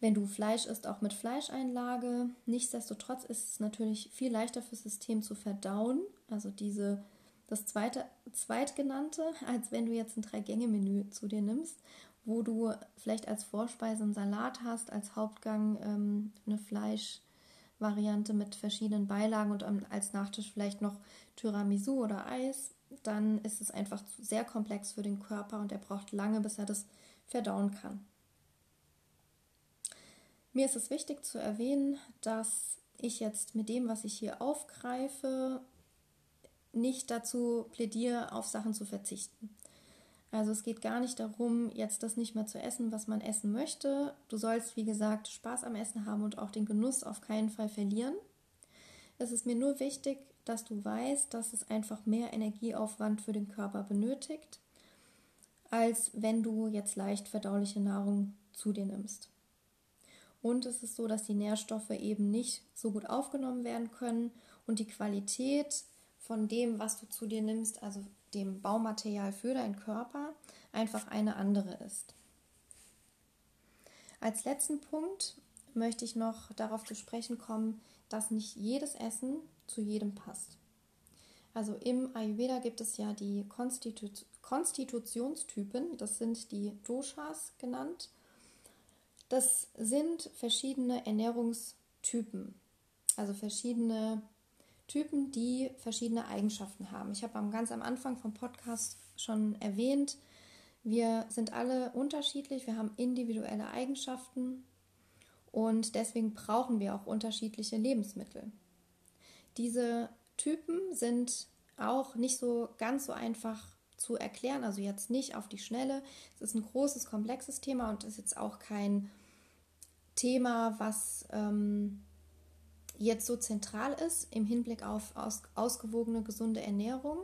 Wenn du Fleisch isst, auch mit Fleischeinlage. Nichtsdestotrotz ist es natürlich viel leichter fürs System zu verdauen, also diese, das zweite, zweitgenannte, als wenn du jetzt ein Drei-Gänge-Menü zu dir nimmst, wo du vielleicht als Vorspeise einen Salat hast, als Hauptgang ähm, eine Fleischvariante mit verschiedenen Beilagen und als Nachtisch vielleicht noch Tiramisu oder Eis dann ist es einfach sehr komplex für den Körper und er braucht lange, bis er das verdauen kann. Mir ist es wichtig zu erwähnen, dass ich jetzt mit dem, was ich hier aufgreife, nicht dazu plädiere, auf Sachen zu verzichten. Also es geht gar nicht darum, jetzt das nicht mehr zu essen, was man essen möchte. Du sollst, wie gesagt, Spaß am Essen haben und auch den Genuss auf keinen Fall verlieren. Es ist mir nur wichtig, dass du weißt, dass es einfach mehr Energieaufwand für den Körper benötigt, als wenn du jetzt leicht verdauliche Nahrung zu dir nimmst. Und es ist so, dass die Nährstoffe eben nicht so gut aufgenommen werden können und die Qualität von dem, was du zu dir nimmst, also dem Baumaterial für deinen Körper, einfach eine andere ist. Als letzten Punkt möchte ich noch darauf zu sprechen kommen, dass nicht jedes Essen zu jedem passt. Also im Ayurveda gibt es ja die Konstitu Konstitutionstypen, das sind die Doshas genannt. Das sind verschiedene Ernährungstypen, also verschiedene Typen, die verschiedene Eigenschaften haben. Ich habe ganz am Anfang vom Podcast schon erwähnt, wir sind alle unterschiedlich, wir haben individuelle Eigenschaften und deswegen brauchen wir auch unterschiedliche Lebensmittel. Diese Typen sind auch nicht so ganz so einfach zu erklären, also jetzt nicht auf die Schnelle. Es ist ein großes, komplexes Thema und ist jetzt auch kein Thema, was ähm, jetzt so zentral ist im Hinblick auf aus, ausgewogene, gesunde Ernährung.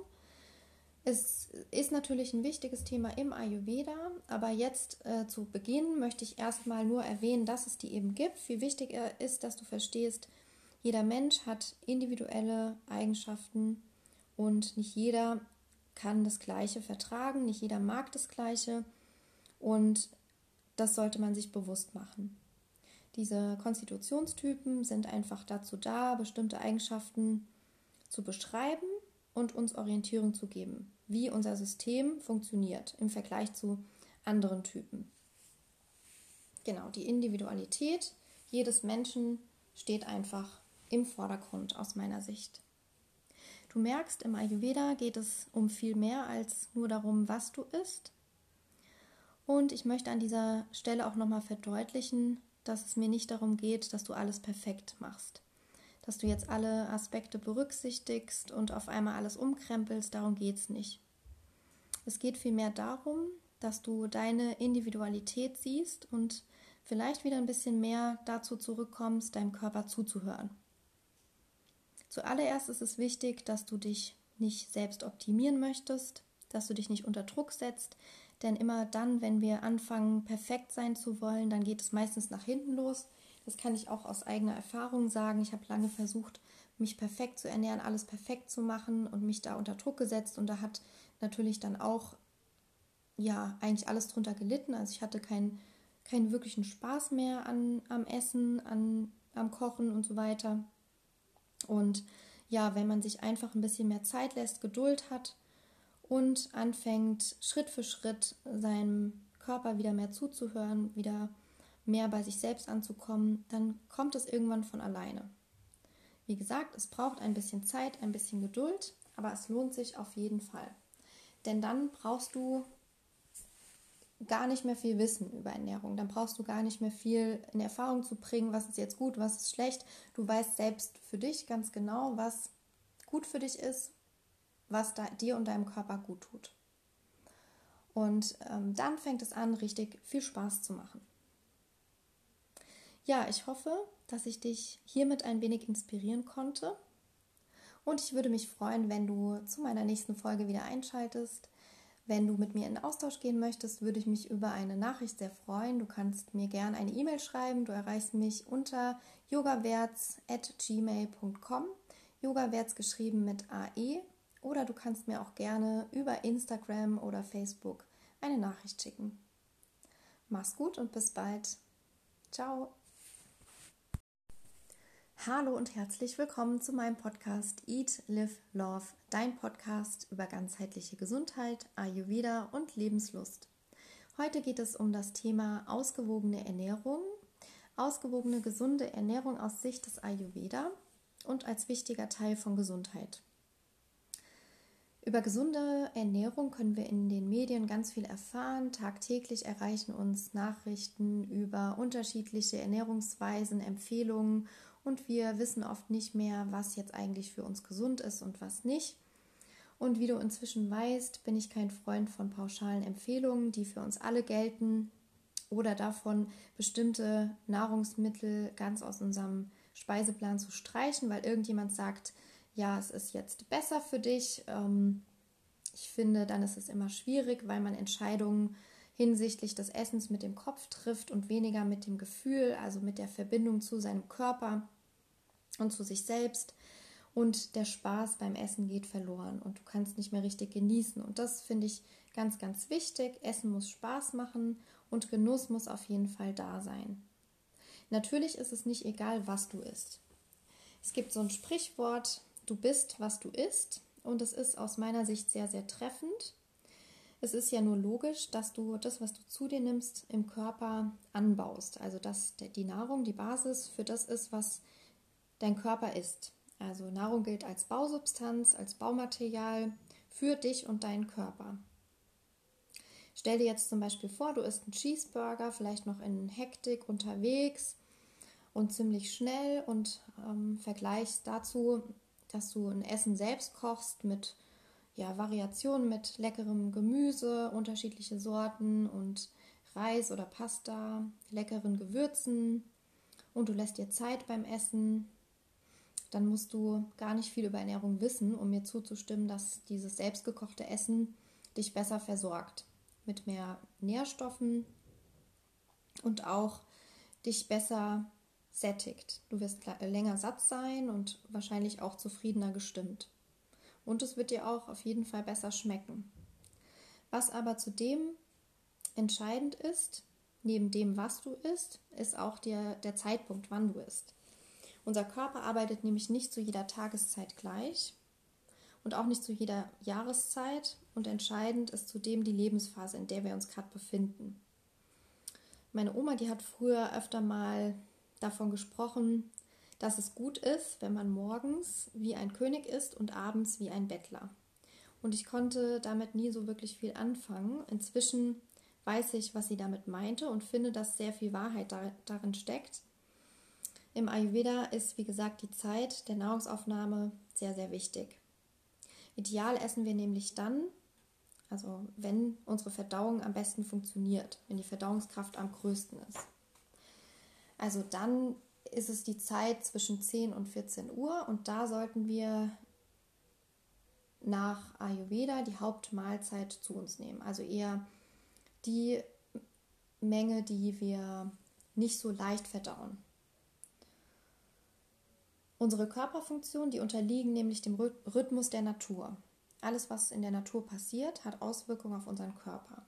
Es ist natürlich ein wichtiges Thema im Ayurveda, aber jetzt äh, zu Beginn möchte ich erstmal nur erwähnen, dass es die eben gibt. Viel wichtiger ist, dass du verstehst, jeder Mensch hat individuelle Eigenschaften und nicht jeder kann das Gleiche vertragen, nicht jeder mag das Gleiche und das sollte man sich bewusst machen. Diese Konstitutionstypen sind einfach dazu da, bestimmte Eigenschaften zu beschreiben und uns Orientierung zu geben, wie unser System funktioniert im Vergleich zu anderen Typen. Genau, die Individualität jedes Menschen steht einfach im Vordergrund aus meiner Sicht. Du merkst, im Ayurveda geht es um viel mehr als nur darum, was du isst. Und ich möchte an dieser Stelle auch nochmal verdeutlichen, dass es mir nicht darum geht, dass du alles perfekt machst. Dass du jetzt alle Aspekte berücksichtigst und auf einmal alles umkrempelst, darum geht es nicht. Es geht vielmehr darum, dass du deine Individualität siehst und vielleicht wieder ein bisschen mehr dazu zurückkommst, deinem Körper zuzuhören. Zuallererst ist es wichtig, dass du dich nicht selbst optimieren möchtest, dass du dich nicht unter Druck setzt, denn immer dann, wenn wir anfangen, perfekt sein zu wollen, dann geht es meistens nach hinten los. Das kann ich auch aus eigener Erfahrung sagen. Ich habe lange versucht, mich perfekt zu ernähren, alles perfekt zu machen und mich da unter Druck gesetzt. Und da hat natürlich dann auch, ja, eigentlich alles drunter gelitten. Also ich hatte keinen keinen wirklichen Spaß mehr an, am Essen, an, am Kochen und so weiter. Und ja, wenn man sich einfach ein bisschen mehr Zeit lässt, Geduld hat, und anfängt Schritt für Schritt seinem Körper wieder mehr zuzuhören, wieder mehr bei sich selbst anzukommen, dann kommt es irgendwann von alleine. Wie gesagt, es braucht ein bisschen Zeit, ein bisschen Geduld, aber es lohnt sich auf jeden Fall. Denn dann brauchst du gar nicht mehr viel Wissen über Ernährung. Dann brauchst du gar nicht mehr viel in Erfahrung zu bringen, was ist jetzt gut, was ist schlecht. Du weißt selbst für dich ganz genau, was gut für dich ist was da, dir und deinem Körper gut tut. Und ähm, dann fängt es an, richtig viel Spaß zu machen. Ja, ich hoffe, dass ich dich hiermit ein wenig inspirieren konnte. Und ich würde mich freuen, wenn du zu meiner nächsten Folge wieder einschaltest. Wenn du mit mir in Austausch gehen möchtest, würde ich mich über eine Nachricht sehr freuen. Du kannst mir gerne eine E-Mail schreiben. Du erreichst mich unter yogawerts.gmail.com. Yogawerts geschrieben mit AE oder du kannst mir auch gerne über Instagram oder Facebook eine Nachricht schicken. Mach's gut und bis bald. Ciao. Hallo und herzlich willkommen zu meinem Podcast Eat, Live, Love, dein Podcast über ganzheitliche Gesundheit, Ayurveda und Lebenslust. Heute geht es um das Thema ausgewogene Ernährung, ausgewogene gesunde Ernährung aus Sicht des Ayurveda und als wichtiger Teil von Gesundheit. Über gesunde Ernährung können wir in den Medien ganz viel erfahren. Tagtäglich erreichen uns Nachrichten über unterschiedliche Ernährungsweisen, Empfehlungen und wir wissen oft nicht mehr, was jetzt eigentlich für uns gesund ist und was nicht. Und wie du inzwischen weißt, bin ich kein Freund von pauschalen Empfehlungen, die für uns alle gelten oder davon, bestimmte Nahrungsmittel ganz aus unserem Speiseplan zu streichen, weil irgendjemand sagt, ja, es ist jetzt besser für dich. Ähm, ich finde, dann ist es immer schwierig, weil man Entscheidungen hinsichtlich des Essens mit dem Kopf trifft und weniger mit dem Gefühl, also mit der Verbindung zu seinem Körper und zu sich selbst. Und der Spaß beim Essen geht verloren und du kannst nicht mehr richtig genießen. Und das finde ich ganz, ganz wichtig. Essen muss Spaß machen und Genuss muss auf jeden Fall da sein. Natürlich ist es nicht egal, was du isst. Es gibt so ein Sprichwort, du bist, was du isst. Und es ist aus meiner Sicht sehr, sehr treffend. Es ist ja nur logisch, dass du das, was du zu dir nimmst, im Körper anbaust. Also dass die Nahrung die Basis für das ist, was dein Körper isst. Also Nahrung gilt als Bausubstanz, als Baumaterial für dich und deinen Körper. Stell dir jetzt zum Beispiel vor, du isst einen Cheeseburger, vielleicht noch in Hektik unterwegs und ziemlich schnell und ähm, vergleichst dazu, dass du ein Essen selbst kochst mit ja, Variationen mit leckerem Gemüse, unterschiedliche Sorten und Reis oder Pasta, leckeren Gewürzen. Und du lässt dir Zeit beim Essen, dann musst du gar nicht viel über Ernährung wissen, um mir zuzustimmen, dass dieses selbstgekochte Essen dich besser versorgt. Mit mehr Nährstoffen und auch dich besser sättigt. Du wirst länger satt sein und wahrscheinlich auch zufriedener gestimmt. Und es wird dir auch auf jeden Fall besser schmecken. Was aber zudem entscheidend ist, neben dem, was du isst, ist auch der, der Zeitpunkt, wann du isst. Unser Körper arbeitet nämlich nicht zu jeder Tageszeit gleich und auch nicht zu jeder Jahreszeit und entscheidend ist zudem die Lebensphase, in der wir uns gerade befinden. Meine Oma, die hat früher öfter mal davon gesprochen, dass es gut ist, wenn man morgens wie ein König ist und abends wie ein Bettler. Und ich konnte damit nie so wirklich viel anfangen. Inzwischen weiß ich, was sie damit meinte und finde, dass sehr viel Wahrheit darin steckt. Im Ayurveda ist, wie gesagt, die Zeit der Nahrungsaufnahme sehr, sehr wichtig. Ideal essen wir nämlich dann, also wenn unsere Verdauung am besten funktioniert, wenn die Verdauungskraft am größten ist. Also dann ist es die Zeit zwischen 10 und 14 Uhr und da sollten wir nach Ayurveda die Hauptmahlzeit zu uns nehmen. Also eher die Menge, die wir nicht so leicht verdauen. Unsere Körperfunktionen, die unterliegen nämlich dem Rhythmus der Natur. Alles, was in der Natur passiert, hat Auswirkungen auf unseren Körper.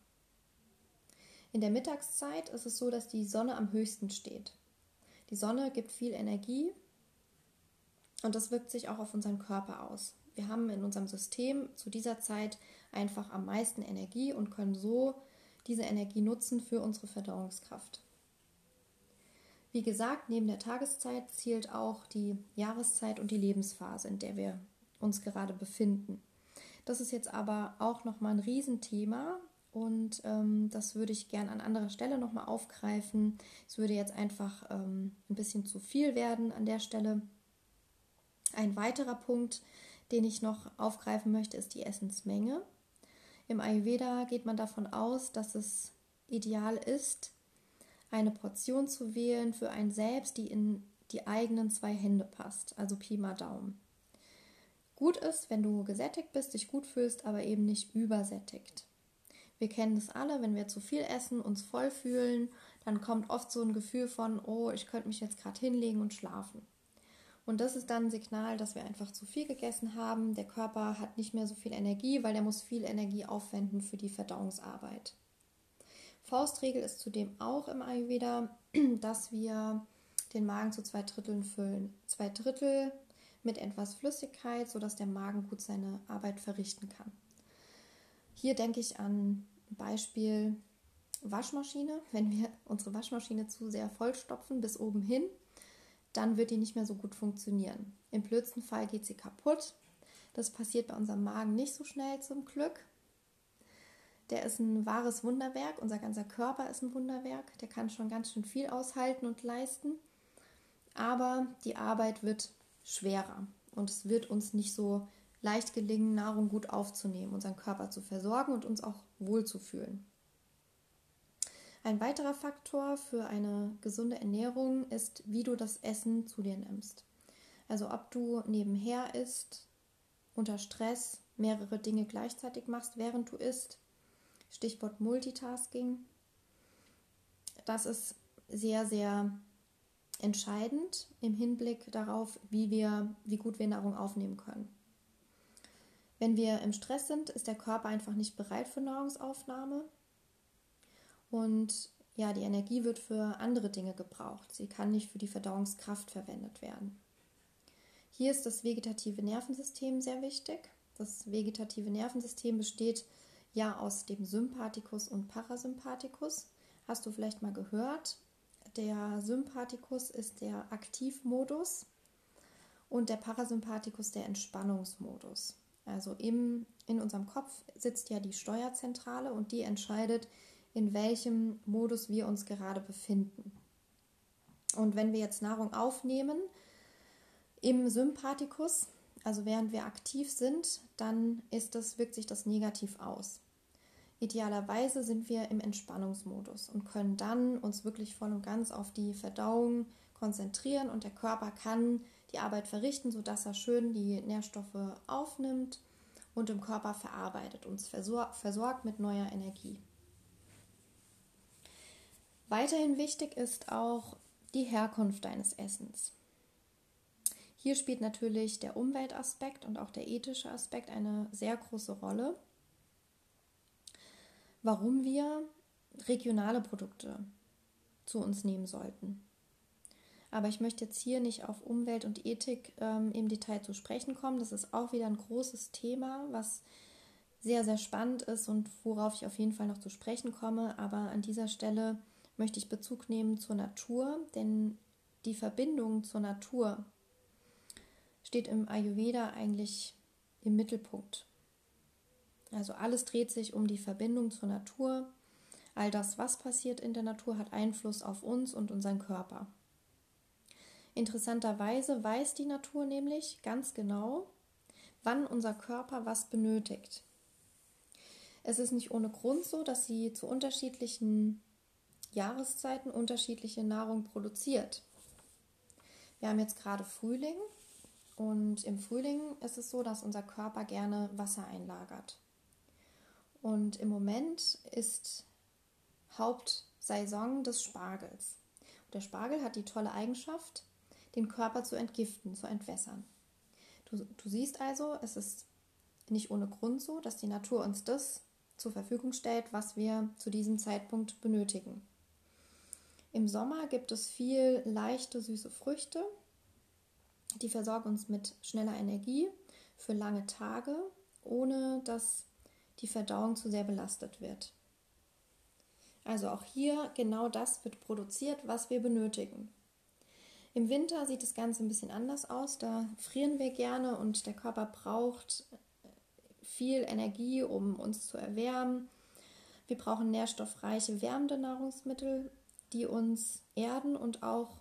In der Mittagszeit ist es so, dass die Sonne am höchsten steht. Die Sonne gibt viel Energie und das wirkt sich auch auf unseren Körper aus. Wir haben in unserem System zu dieser Zeit einfach am meisten Energie und können so diese Energie nutzen für unsere Verdauungskraft. Wie gesagt, neben der Tageszeit zielt auch die Jahreszeit und die Lebensphase, in der wir uns gerade befinden. Das ist jetzt aber auch nochmal ein Riesenthema und ähm, das würde ich gern an anderer Stelle nochmal aufgreifen. Es würde jetzt einfach ähm, ein bisschen zu viel werden an der Stelle. Ein weiterer Punkt, den ich noch aufgreifen möchte, ist die Essensmenge. Im Ayurveda geht man davon aus, dass es ideal ist, eine Portion zu wählen für ein Selbst, die in die eigenen zwei Hände passt, also Pi mal Daumen. Gut ist, wenn du gesättigt bist, dich gut fühlst, aber eben nicht übersättigt. Wir kennen das alle, wenn wir zu viel essen, uns voll fühlen, dann kommt oft so ein Gefühl von, oh, ich könnte mich jetzt gerade hinlegen und schlafen. Und das ist dann ein Signal, dass wir einfach zu viel gegessen haben. Der Körper hat nicht mehr so viel Energie, weil der muss viel Energie aufwenden für die Verdauungsarbeit. Faustregel ist zudem auch im Ayurveda, dass wir den Magen zu zwei Dritteln füllen. Zwei Drittel mit etwas Flüssigkeit, sodass der Magen gut seine Arbeit verrichten kann. Hier denke ich an Beispiel Waschmaschine. Wenn wir unsere Waschmaschine zu sehr vollstopfen bis oben hin, dann wird die nicht mehr so gut funktionieren. Im blödsten Fall geht sie kaputt. Das passiert bei unserem Magen nicht so schnell zum Glück. Der ist ein wahres Wunderwerk. Unser ganzer Körper ist ein Wunderwerk. Der kann schon ganz schön viel aushalten und leisten. Aber die Arbeit wird schwerer und es wird uns nicht so leicht gelingen, Nahrung gut aufzunehmen, unseren Körper zu versorgen und uns auch wohlzufühlen. Ein weiterer Faktor für eine gesunde Ernährung ist, wie du das Essen zu dir nimmst. Also ob du nebenher isst, unter Stress mehrere Dinge gleichzeitig machst, während du isst. Stichwort Multitasking. Das ist sehr, sehr entscheidend im Hinblick darauf, wie, wir, wie gut wir Nahrung aufnehmen können. Wenn wir im Stress sind, ist der Körper einfach nicht bereit für Nahrungsaufnahme und ja, die Energie wird für andere Dinge gebraucht. Sie kann nicht für die Verdauungskraft verwendet werden. Hier ist das vegetative Nervensystem sehr wichtig. Das vegetative Nervensystem besteht ja aus dem Sympathikus und Parasympathikus. Hast du vielleicht mal gehört? Der Sympathikus ist der Aktivmodus und der Parasympathikus der Entspannungsmodus. Also im, in unserem Kopf sitzt ja die Steuerzentrale und die entscheidet, in welchem Modus wir uns gerade befinden. Und wenn wir jetzt Nahrung aufnehmen im Sympathikus, also während wir aktiv sind, dann ist das, wirkt sich das negativ aus. Idealerweise sind wir im Entspannungsmodus und können dann uns wirklich voll und ganz auf die Verdauung konzentrieren und der Körper kann die Arbeit verrichten, sodass er schön die Nährstoffe aufnimmt und im Körper verarbeitet, uns versorgt mit neuer Energie. Weiterhin wichtig ist auch die Herkunft deines Essens. Hier spielt natürlich der Umweltaspekt und auch der ethische Aspekt eine sehr große Rolle. Warum wir regionale Produkte zu uns nehmen sollten. Aber ich möchte jetzt hier nicht auf Umwelt und Ethik ähm, im Detail zu sprechen kommen. Das ist auch wieder ein großes Thema, was sehr, sehr spannend ist und worauf ich auf jeden Fall noch zu sprechen komme. Aber an dieser Stelle möchte ich Bezug nehmen zur Natur, denn die Verbindung zur Natur steht im Ayurveda eigentlich im Mittelpunkt. Also alles dreht sich um die Verbindung zur Natur. All das, was passiert in der Natur, hat Einfluss auf uns und unseren Körper. Interessanterweise weiß die Natur nämlich ganz genau, wann unser Körper was benötigt. Es ist nicht ohne Grund so, dass sie zu unterschiedlichen Jahreszeiten unterschiedliche Nahrung produziert. Wir haben jetzt gerade Frühling und im Frühling ist es so, dass unser Körper gerne Wasser einlagert. Und im Moment ist Hauptsaison des Spargels. der Spargel hat die tolle Eigenschaft, den Körper zu entgiften, zu entwässern. Du, du siehst also, es ist nicht ohne Grund so, dass die Natur uns das zur Verfügung stellt, was wir zu diesem Zeitpunkt benötigen. Im Sommer gibt es viel leichte, süße Früchte. Die versorgen uns mit schneller Energie für lange Tage, ohne dass die Verdauung zu sehr belastet wird. Also auch hier genau das wird produziert, was wir benötigen. Im Winter sieht das Ganze ein bisschen anders aus. Da frieren wir gerne und der Körper braucht viel Energie, um uns zu erwärmen. Wir brauchen nährstoffreiche, wärmende Nahrungsmittel die uns erden und auch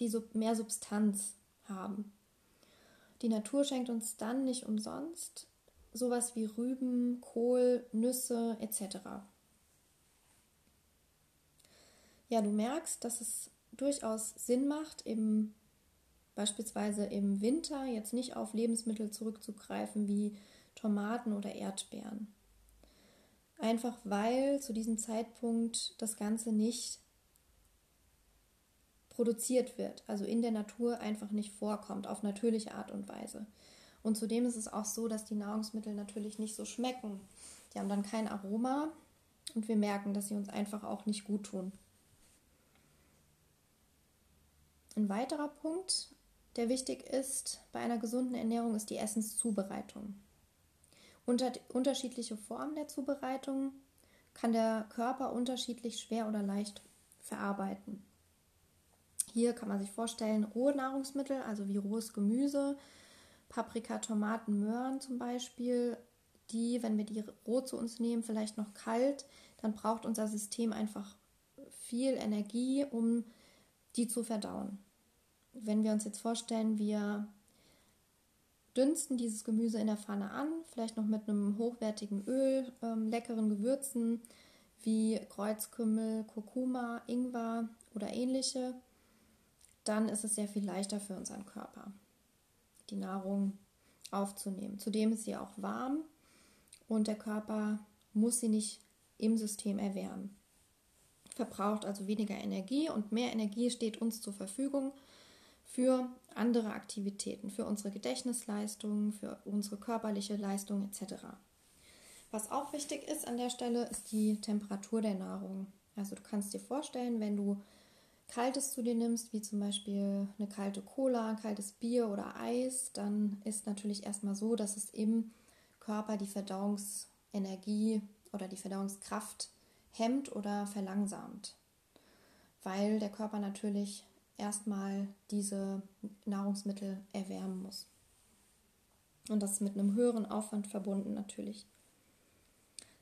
die mehr Substanz haben. Die Natur schenkt uns dann nicht umsonst sowas wie Rüben, Kohl, Nüsse etc. Ja, du merkst, dass es durchaus Sinn macht, im, beispielsweise im Winter jetzt nicht auf Lebensmittel zurückzugreifen wie Tomaten oder Erdbeeren. Einfach weil zu diesem Zeitpunkt das Ganze nicht produziert wird, also in der Natur einfach nicht vorkommt, auf natürliche Art und Weise. Und zudem ist es auch so, dass die Nahrungsmittel natürlich nicht so schmecken. Die haben dann kein Aroma und wir merken, dass sie uns einfach auch nicht gut tun. Ein weiterer Punkt, der wichtig ist bei einer gesunden Ernährung, ist die Essenszubereitung. Unter unterschiedliche Formen der Zubereitung kann der Körper unterschiedlich schwer oder leicht verarbeiten. Hier kann man sich vorstellen, rohe Nahrungsmittel, also wie rohes Gemüse, Paprika, Tomaten, Möhren zum Beispiel, die, wenn wir die roh zu uns nehmen, vielleicht noch kalt, dann braucht unser System einfach viel Energie, um die zu verdauen. Wenn wir uns jetzt vorstellen, wir dünsten dieses Gemüse in der Pfanne an, vielleicht noch mit einem hochwertigen Öl, ähm, leckeren Gewürzen wie Kreuzkümmel, Kurkuma, Ingwer oder ähnliche. Dann ist es sehr viel leichter für unseren Körper, die Nahrung aufzunehmen. Zudem ist sie auch warm und der Körper muss sie nicht im System erwärmen. Verbraucht also weniger Energie und mehr Energie steht uns zur Verfügung für andere Aktivitäten, für unsere Gedächtnisleistung, für unsere körperliche Leistung etc. Was auch wichtig ist an der Stelle, ist die Temperatur der Nahrung. Also du kannst dir vorstellen, wenn du Kaltes zu dir nimmst, wie zum Beispiel eine kalte Cola, kaltes Bier oder Eis, dann ist natürlich erstmal so, dass es im Körper die Verdauungsenergie oder die Verdauungskraft hemmt oder verlangsamt, weil der Körper natürlich erstmal diese Nahrungsmittel erwärmen muss. Und das ist mit einem höheren Aufwand verbunden natürlich.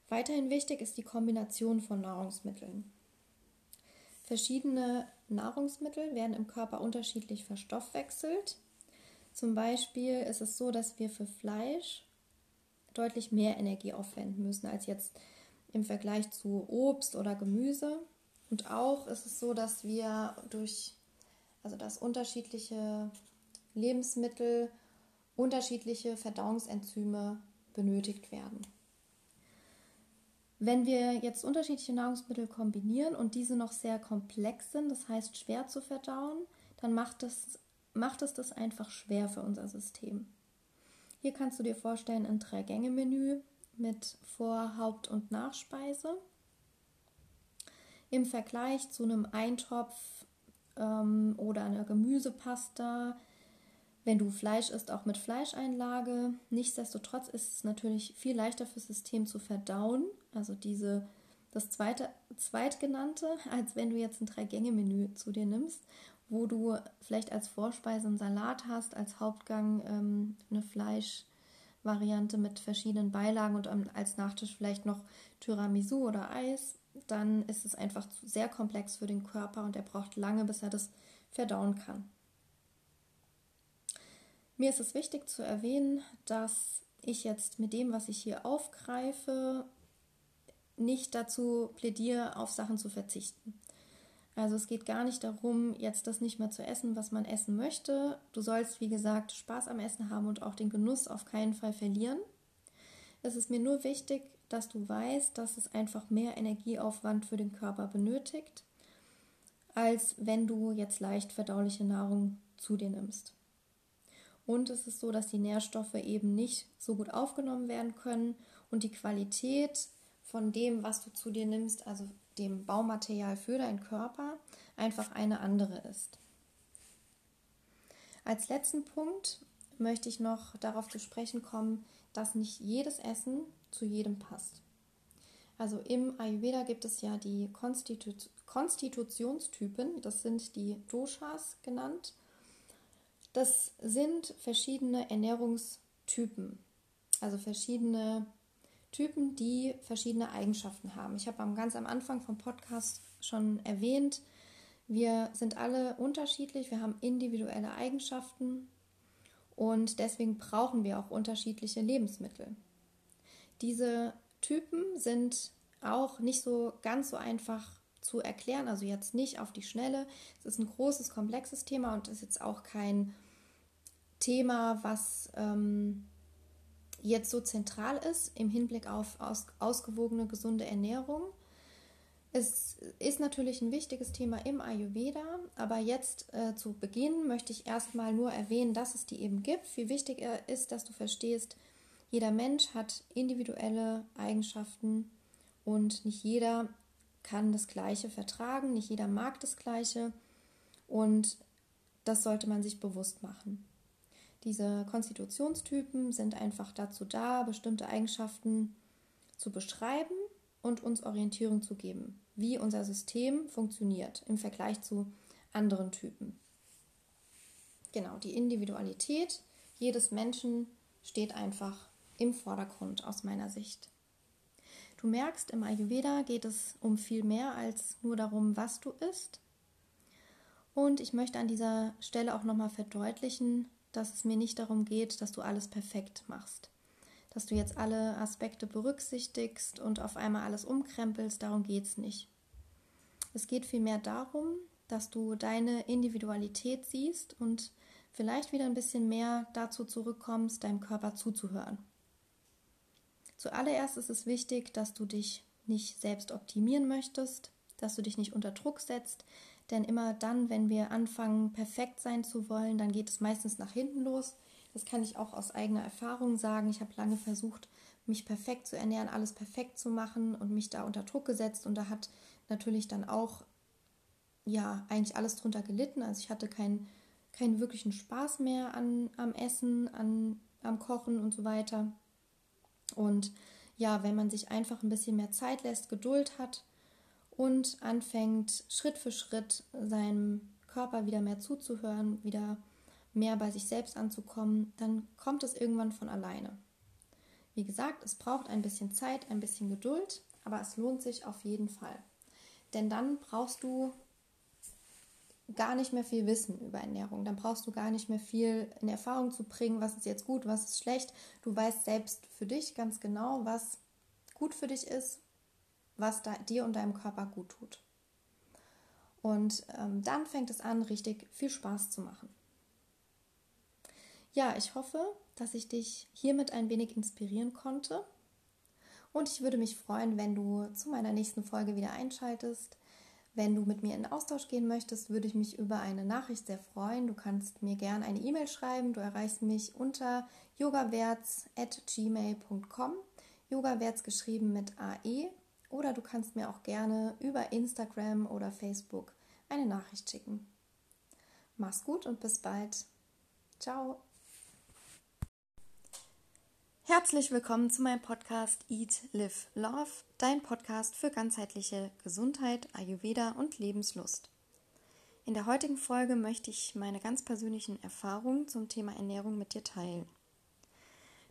Weiterhin wichtig ist die Kombination von Nahrungsmitteln. Verschiedene Nahrungsmittel werden im Körper unterschiedlich verstoffwechselt. Zum Beispiel ist es so, dass wir für Fleisch deutlich mehr Energie aufwenden müssen als jetzt im Vergleich zu Obst oder Gemüse. Und auch ist es so, dass wir durch also dass unterschiedliche Lebensmittel unterschiedliche Verdauungsenzyme benötigt werden. Wenn wir jetzt unterschiedliche Nahrungsmittel kombinieren und diese noch sehr komplex sind, das heißt schwer zu verdauen, dann macht es, macht es das einfach schwer für unser System. Hier kannst du dir vorstellen ein Drei-Gänge-Menü mit Vor-, Haupt- und Nachspeise. Im Vergleich zu einem Eintopf ähm, oder eine Gemüsepasta. Wenn du Fleisch isst, auch mit Fleischeinlage. Nichtsdestotrotz ist es natürlich viel leichter fürs System zu verdauen, also diese, das zweite, zweitgenannte, als wenn du jetzt ein Drei-Gänge-Menü zu dir nimmst, wo du vielleicht als Vorspeise einen Salat hast, als Hauptgang ähm, eine Fleischvariante mit verschiedenen Beilagen und als Nachtisch vielleicht noch Tiramisu oder Eis dann ist es einfach sehr komplex für den Körper und er braucht lange, bis er das verdauen kann. Mir ist es wichtig zu erwähnen, dass ich jetzt mit dem, was ich hier aufgreife, nicht dazu plädiere, auf Sachen zu verzichten. Also es geht gar nicht darum, jetzt das nicht mehr zu essen, was man essen möchte. Du sollst, wie gesagt, Spaß am Essen haben und auch den Genuss auf keinen Fall verlieren. Es ist mir nur wichtig, dass du weißt, dass es einfach mehr Energieaufwand für den Körper benötigt, als wenn du jetzt leicht verdauliche Nahrung zu dir nimmst. Und es ist so, dass die Nährstoffe eben nicht so gut aufgenommen werden können und die Qualität von dem, was du zu dir nimmst, also dem Baumaterial für deinen Körper, einfach eine andere ist. Als letzten Punkt möchte ich noch darauf zu sprechen kommen, dass nicht jedes Essen zu jedem passt. Also im Ayurveda gibt es ja die Konstitu Konstitutionstypen, das sind die Doshas genannt. Das sind verschiedene Ernährungstypen, also verschiedene Typen, die verschiedene Eigenschaften haben. Ich habe ganz am Anfang vom Podcast schon erwähnt, wir sind alle unterschiedlich, wir haben individuelle Eigenschaften und deswegen brauchen wir auch unterschiedliche Lebensmittel. Diese Typen sind auch nicht so ganz so einfach zu erklären, also jetzt nicht auf die Schnelle. Es ist ein großes, komplexes Thema und ist jetzt auch kein Thema, was ähm, jetzt so zentral ist im Hinblick auf aus, ausgewogene, gesunde Ernährung. Es ist natürlich ein wichtiges Thema im Ayurveda, aber jetzt äh, zu Beginn möchte ich erstmal nur erwähnen, dass es die eben gibt. Wie wichtig ist, dass du verstehst, jeder Mensch hat individuelle Eigenschaften und nicht jeder kann das Gleiche vertragen, nicht jeder mag das Gleiche und das sollte man sich bewusst machen. Diese Konstitutionstypen sind einfach dazu da, bestimmte Eigenschaften zu beschreiben und uns Orientierung zu geben, wie unser System funktioniert im Vergleich zu anderen Typen. Genau, die Individualität jedes Menschen steht einfach im Vordergrund aus meiner Sicht. Du merkst, im Ayurveda geht es um viel mehr als nur darum, was du isst. Und ich möchte an dieser Stelle auch nochmal verdeutlichen, dass es mir nicht darum geht, dass du alles perfekt machst. Dass du jetzt alle Aspekte berücksichtigst und auf einmal alles umkrempelst, darum geht es nicht. Es geht vielmehr darum, dass du deine Individualität siehst und vielleicht wieder ein bisschen mehr dazu zurückkommst, deinem Körper zuzuhören. Zuallererst ist es wichtig, dass du dich nicht selbst optimieren möchtest, dass du dich nicht unter Druck setzt, denn immer dann, wenn wir anfangen, perfekt sein zu wollen, dann geht es meistens nach hinten los. Das kann ich auch aus eigener Erfahrung sagen. Ich habe lange versucht, mich perfekt zu ernähren, alles perfekt zu machen und mich da unter Druck gesetzt und da hat natürlich dann auch ja eigentlich alles drunter gelitten. Also ich hatte keinen keinen wirklichen Spaß mehr an, am Essen, an, am Kochen und so weiter. Und ja, wenn man sich einfach ein bisschen mehr Zeit lässt, Geduld hat und anfängt Schritt für Schritt seinem Körper wieder mehr zuzuhören, wieder mehr bei sich selbst anzukommen, dann kommt es irgendwann von alleine. Wie gesagt, es braucht ein bisschen Zeit, ein bisschen Geduld, aber es lohnt sich auf jeden Fall. Denn dann brauchst du gar nicht mehr viel wissen über Ernährung. Dann brauchst du gar nicht mehr viel in Erfahrung zu bringen, was ist jetzt gut, was ist schlecht. Du weißt selbst für dich ganz genau, was gut für dich ist, was da, dir und deinem Körper gut tut. Und ähm, dann fängt es an, richtig viel Spaß zu machen. Ja, ich hoffe, dass ich dich hiermit ein wenig inspirieren konnte. Und ich würde mich freuen, wenn du zu meiner nächsten Folge wieder einschaltest. Wenn du mit mir in Austausch gehen möchtest, würde ich mich über eine Nachricht sehr freuen. Du kannst mir gerne eine E-Mail schreiben. Du erreichst mich unter yogawerts.gmail.com. Yogawerts geschrieben mit AE. Oder du kannst mir auch gerne über Instagram oder Facebook eine Nachricht schicken. Mach's gut und bis bald. Ciao. Herzlich willkommen zu meinem Podcast Eat, Live, Love, dein Podcast für ganzheitliche Gesundheit, Ayurveda und Lebenslust. In der heutigen Folge möchte ich meine ganz persönlichen Erfahrungen zum Thema Ernährung mit dir teilen.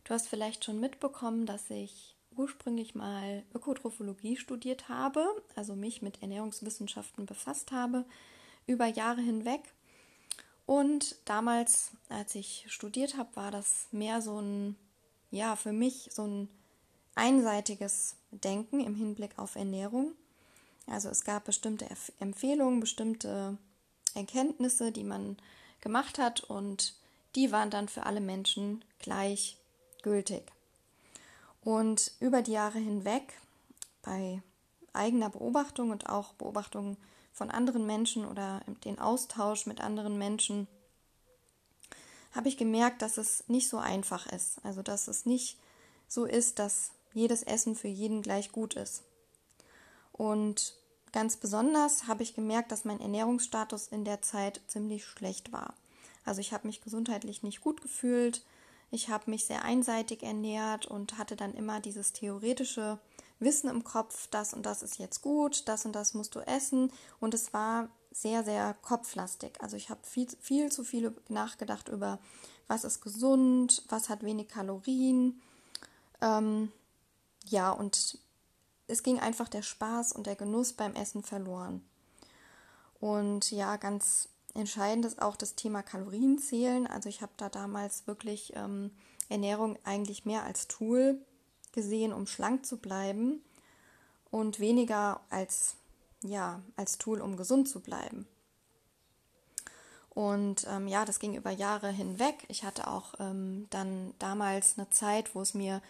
Du hast vielleicht schon mitbekommen, dass ich ursprünglich mal Ökotrophologie studiert habe, also mich mit Ernährungswissenschaften befasst habe, über Jahre hinweg. Und damals, als ich studiert habe, war das mehr so ein ja, für mich so ein einseitiges Denken im Hinblick auf Ernährung. Also es gab bestimmte Empfehlungen, bestimmte Erkenntnisse, die man gemacht hat und die waren dann für alle Menschen gleich gültig. Und über die Jahre hinweg, bei eigener Beobachtung und auch Beobachtung von anderen Menschen oder den Austausch mit anderen Menschen, habe ich gemerkt, dass es nicht so einfach ist. Also dass es nicht so ist, dass jedes Essen für jeden gleich gut ist. Und ganz besonders habe ich gemerkt, dass mein Ernährungsstatus in der Zeit ziemlich schlecht war. Also ich habe mich gesundheitlich nicht gut gefühlt, ich habe mich sehr einseitig ernährt und hatte dann immer dieses theoretische Wissen im Kopf, das und das ist jetzt gut, das und das musst du essen. Und es war sehr, sehr kopflastig. Also ich habe viel, viel zu viel nachgedacht über, was ist gesund, was hat wenig Kalorien. Ähm, ja, und es ging einfach der Spaß und der Genuss beim Essen verloren. Und ja, ganz entscheidend ist auch das Thema Kalorienzählen. Also ich habe da damals wirklich ähm, Ernährung eigentlich mehr als Tool gesehen, um schlank zu bleiben und weniger als ja, als Tool, um gesund zu bleiben. Und ähm, ja, das ging über Jahre hinweg. Ich hatte auch ähm, dann damals eine Zeit, wo es mir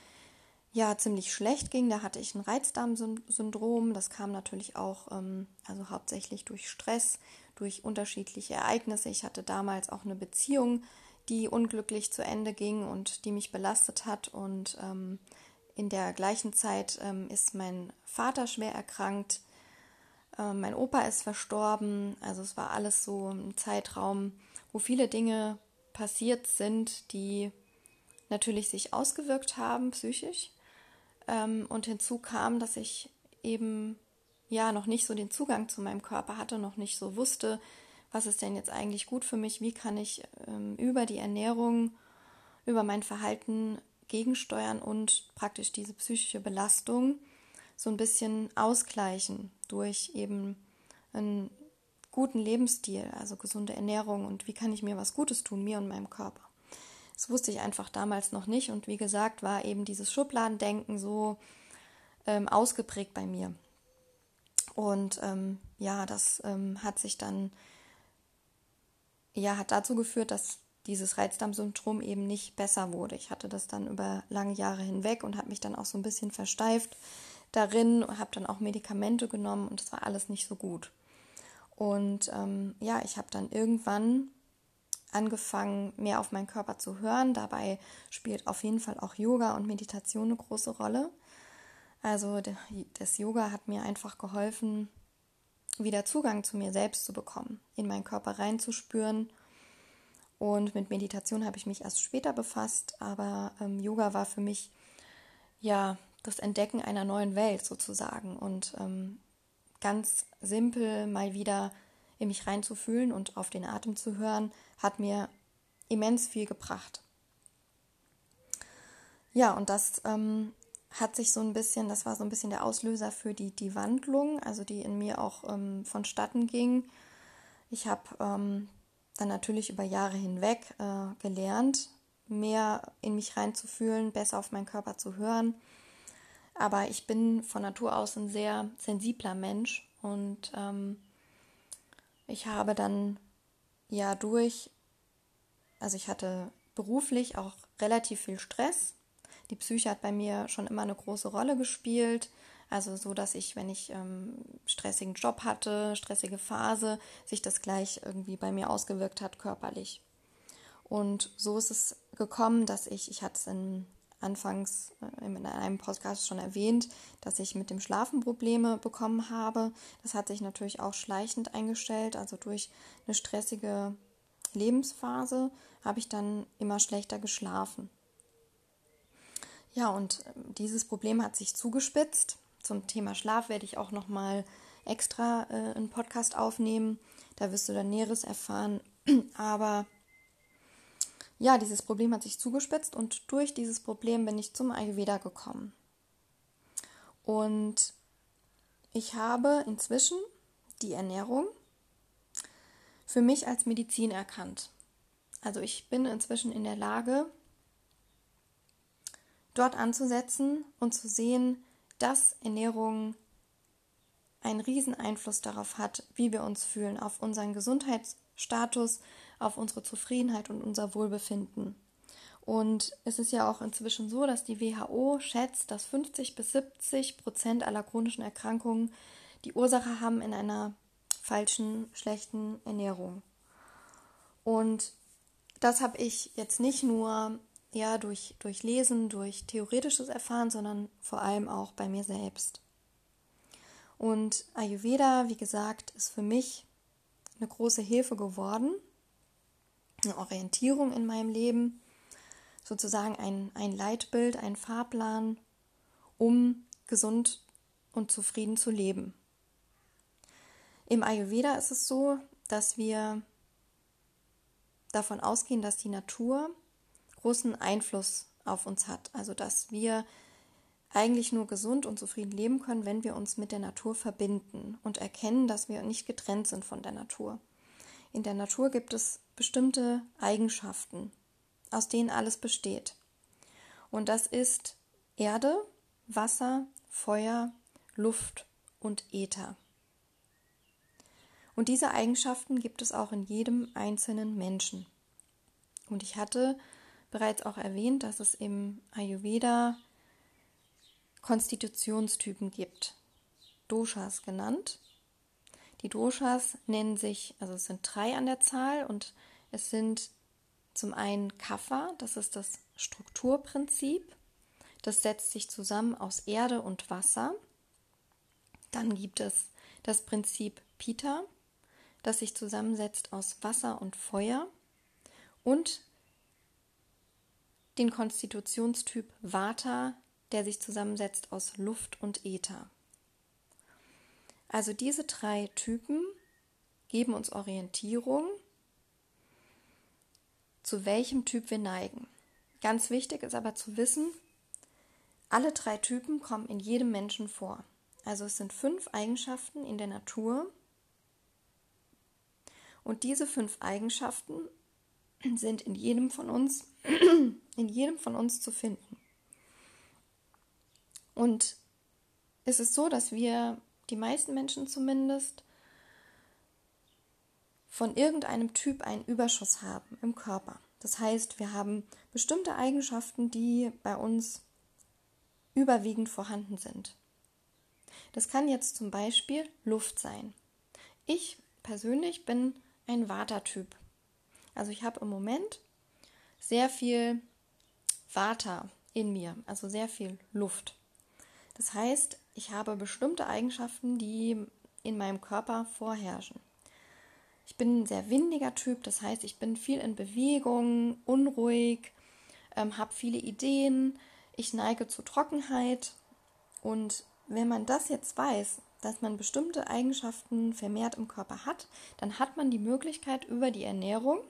ja ziemlich schlecht ging. Da hatte ich ein Reizdarmsyndrom. Das kam natürlich auch, ähm, also hauptsächlich durch Stress, durch unterschiedliche Ereignisse. Ich hatte damals auch eine Beziehung, die unglücklich zu Ende ging und die mich belastet hat. Und ähm, in der gleichen Zeit ähm, ist mein Vater schwer erkrankt. Ähm, mein Opa ist verstorben. Also es war alles so ein Zeitraum, wo viele Dinge passiert sind, die natürlich sich ausgewirkt haben psychisch. Ähm, und hinzu kam, dass ich eben ja noch nicht so den Zugang zu meinem Körper hatte, noch nicht so wusste, was ist denn jetzt eigentlich gut für mich, wie kann ich ähm, über die Ernährung, über mein Verhalten gegensteuern und praktisch diese psychische Belastung so ein bisschen ausgleichen durch eben einen guten Lebensstil, also gesunde Ernährung und wie kann ich mir was Gutes tun, mir und meinem Körper. Das wusste ich einfach damals noch nicht. Und wie gesagt, war eben dieses Schubladendenken so ähm, ausgeprägt bei mir. Und ähm, ja, das ähm, hat sich dann, ja, hat dazu geführt, dass dieses Reizdarmsyndrom eben nicht besser wurde. Ich hatte das dann über lange Jahre hinweg und habe mich dann auch so ein bisschen versteift darin, habe dann auch Medikamente genommen und es war alles nicht so gut. Und ähm, ja, ich habe dann irgendwann angefangen, mehr auf meinen Körper zu hören. Dabei spielt auf jeden Fall auch Yoga und Meditation eine große Rolle. Also das Yoga hat mir einfach geholfen, wieder Zugang zu mir selbst zu bekommen, in meinen Körper reinzuspüren. Und mit Meditation habe ich mich erst später befasst, aber ähm, Yoga war für mich ja das Entdecken einer neuen Welt sozusagen und ähm, ganz simpel mal wieder in mich reinzufühlen und auf den Atem zu hören, hat mir immens viel gebracht. Ja, und das ähm, hat sich so ein bisschen, das war so ein bisschen der Auslöser für die, die Wandlung, also die in mir auch ähm, vonstatten ging. Ich habe ähm, dann natürlich über Jahre hinweg äh, gelernt, mehr in mich reinzufühlen, besser auf meinen Körper zu hören. Aber ich bin von Natur aus ein sehr sensibler Mensch und ähm, ich habe dann ja durch, also ich hatte beruflich auch relativ viel Stress. Die Psyche hat bei mir schon immer eine große Rolle gespielt. Also so, dass ich, wenn ich ähm, stressigen Job hatte, stressige Phase, sich das gleich irgendwie bei mir ausgewirkt hat, körperlich. Und so ist es gekommen, dass ich, ich hatte es in anfangs äh, in einem Podcast schon erwähnt, dass ich mit dem Schlafen Probleme bekommen habe. Das hat sich natürlich auch schleichend eingestellt. Also durch eine stressige Lebensphase habe ich dann immer schlechter geschlafen. Ja, und ähm, dieses Problem hat sich zugespitzt. Zum Thema Schlaf werde ich auch noch mal extra äh, einen Podcast aufnehmen. Da wirst du dann Näheres erfahren. Aber ja, dieses Problem hat sich zugespitzt und durch dieses Problem bin ich zum Ayurveda gekommen. Und ich habe inzwischen die Ernährung für mich als Medizin erkannt. Also ich bin inzwischen in der Lage, dort anzusetzen und zu sehen, dass Ernährung einen riesen Einfluss darauf hat, wie wir uns fühlen, auf unseren Gesundheitsstatus, auf unsere Zufriedenheit und unser Wohlbefinden. Und es ist ja auch inzwischen so, dass die WHO schätzt, dass 50 bis 70 Prozent aller chronischen Erkrankungen die Ursache haben in einer falschen, schlechten Ernährung. Und das habe ich jetzt nicht nur ja, durch, durch Lesen, durch theoretisches Erfahren, sondern vor allem auch bei mir selbst. Und Ayurveda, wie gesagt, ist für mich eine große Hilfe geworden, eine Orientierung in meinem Leben, sozusagen ein, ein Leitbild, ein Fahrplan, um gesund und zufrieden zu leben. Im Ayurveda ist es so, dass wir davon ausgehen, dass die Natur großen Einfluss auf uns hat. Also dass wir eigentlich nur gesund und zufrieden leben können, wenn wir uns mit der Natur verbinden und erkennen, dass wir nicht getrennt sind von der Natur. In der Natur gibt es bestimmte Eigenschaften, aus denen alles besteht. Und das ist Erde, Wasser, Feuer, Luft und Äther. Und diese Eigenschaften gibt es auch in jedem einzelnen Menschen. Und ich hatte bereits auch erwähnt, dass es im Ayurveda Konstitutionstypen gibt, Doshas genannt. Die Doshas nennen sich, also es sind drei an der Zahl und es sind zum einen Kapha, das ist das Strukturprinzip. Das setzt sich zusammen aus Erde und Wasser. Dann gibt es das Prinzip Pita, das sich zusammensetzt aus Wasser und Feuer. Und den Konstitutionstyp Vata, der sich zusammensetzt aus Luft und Äther. Also diese drei Typen geben uns Orientierung, zu welchem Typ wir neigen. Ganz wichtig ist aber zu wissen, alle drei Typen kommen in jedem Menschen vor. Also es sind fünf Eigenschaften in der Natur. Und diese fünf Eigenschaften sind in jedem von uns, in jedem von uns zu finden. Und es ist so, dass wir, die meisten Menschen zumindest, von irgendeinem Typ einen Überschuss haben im Körper. Das heißt, wir haben bestimmte Eigenschaften, die bei uns überwiegend vorhanden sind. Das kann jetzt zum Beispiel Luft sein. Ich persönlich bin ein Vata-Typ. Also ich habe im Moment sehr viel Vata in mir, also sehr viel Luft. Das heißt, ich habe bestimmte Eigenschaften, die in meinem Körper vorherrschen. Ich bin ein sehr windiger Typ, das heißt, ich bin viel in Bewegung, unruhig, ähm, habe viele Ideen, ich neige zu Trockenheit. Und wenn man das jetzt weiß, dass man bestimmte Eigenschaften vermehrt im Körper hat, dann hat man die Möglichkeit, über die Ernährung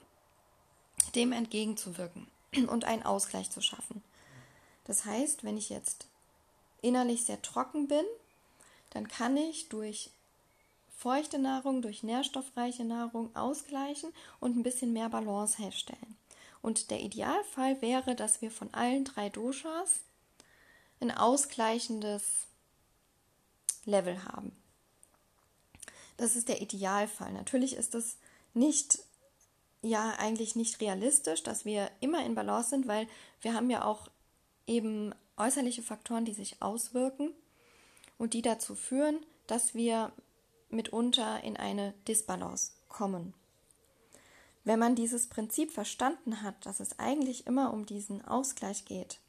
dem entgegenzuwirken und einen Ausgleich zu schaffen. Das heißt, wenn ich jetzt innerlich sehr trocken bin, dann kann ich durch feuchte Nahrung, durch nährstoffreiche Nahrung ausgleichen und ein bisschen mehr Balance herstellen. Und der Idealfall wäre, dass wir von allen drei Doshas ein ausgleichendes Level haben. Das ist der Idealfall. Natürlich ist es nicht, ja, eigentlich nicht realistisch, dass wir immer in Balance sind, weil wir haben ja auch eben äußerliche Faktoren, die sich auswirken und die dazu führen, dass wir mitunter in eine Disbalance kommen. Wenn man dieses Prinzip verstanden hat, dass es eigentlich immer um diesen Ausgleich geht,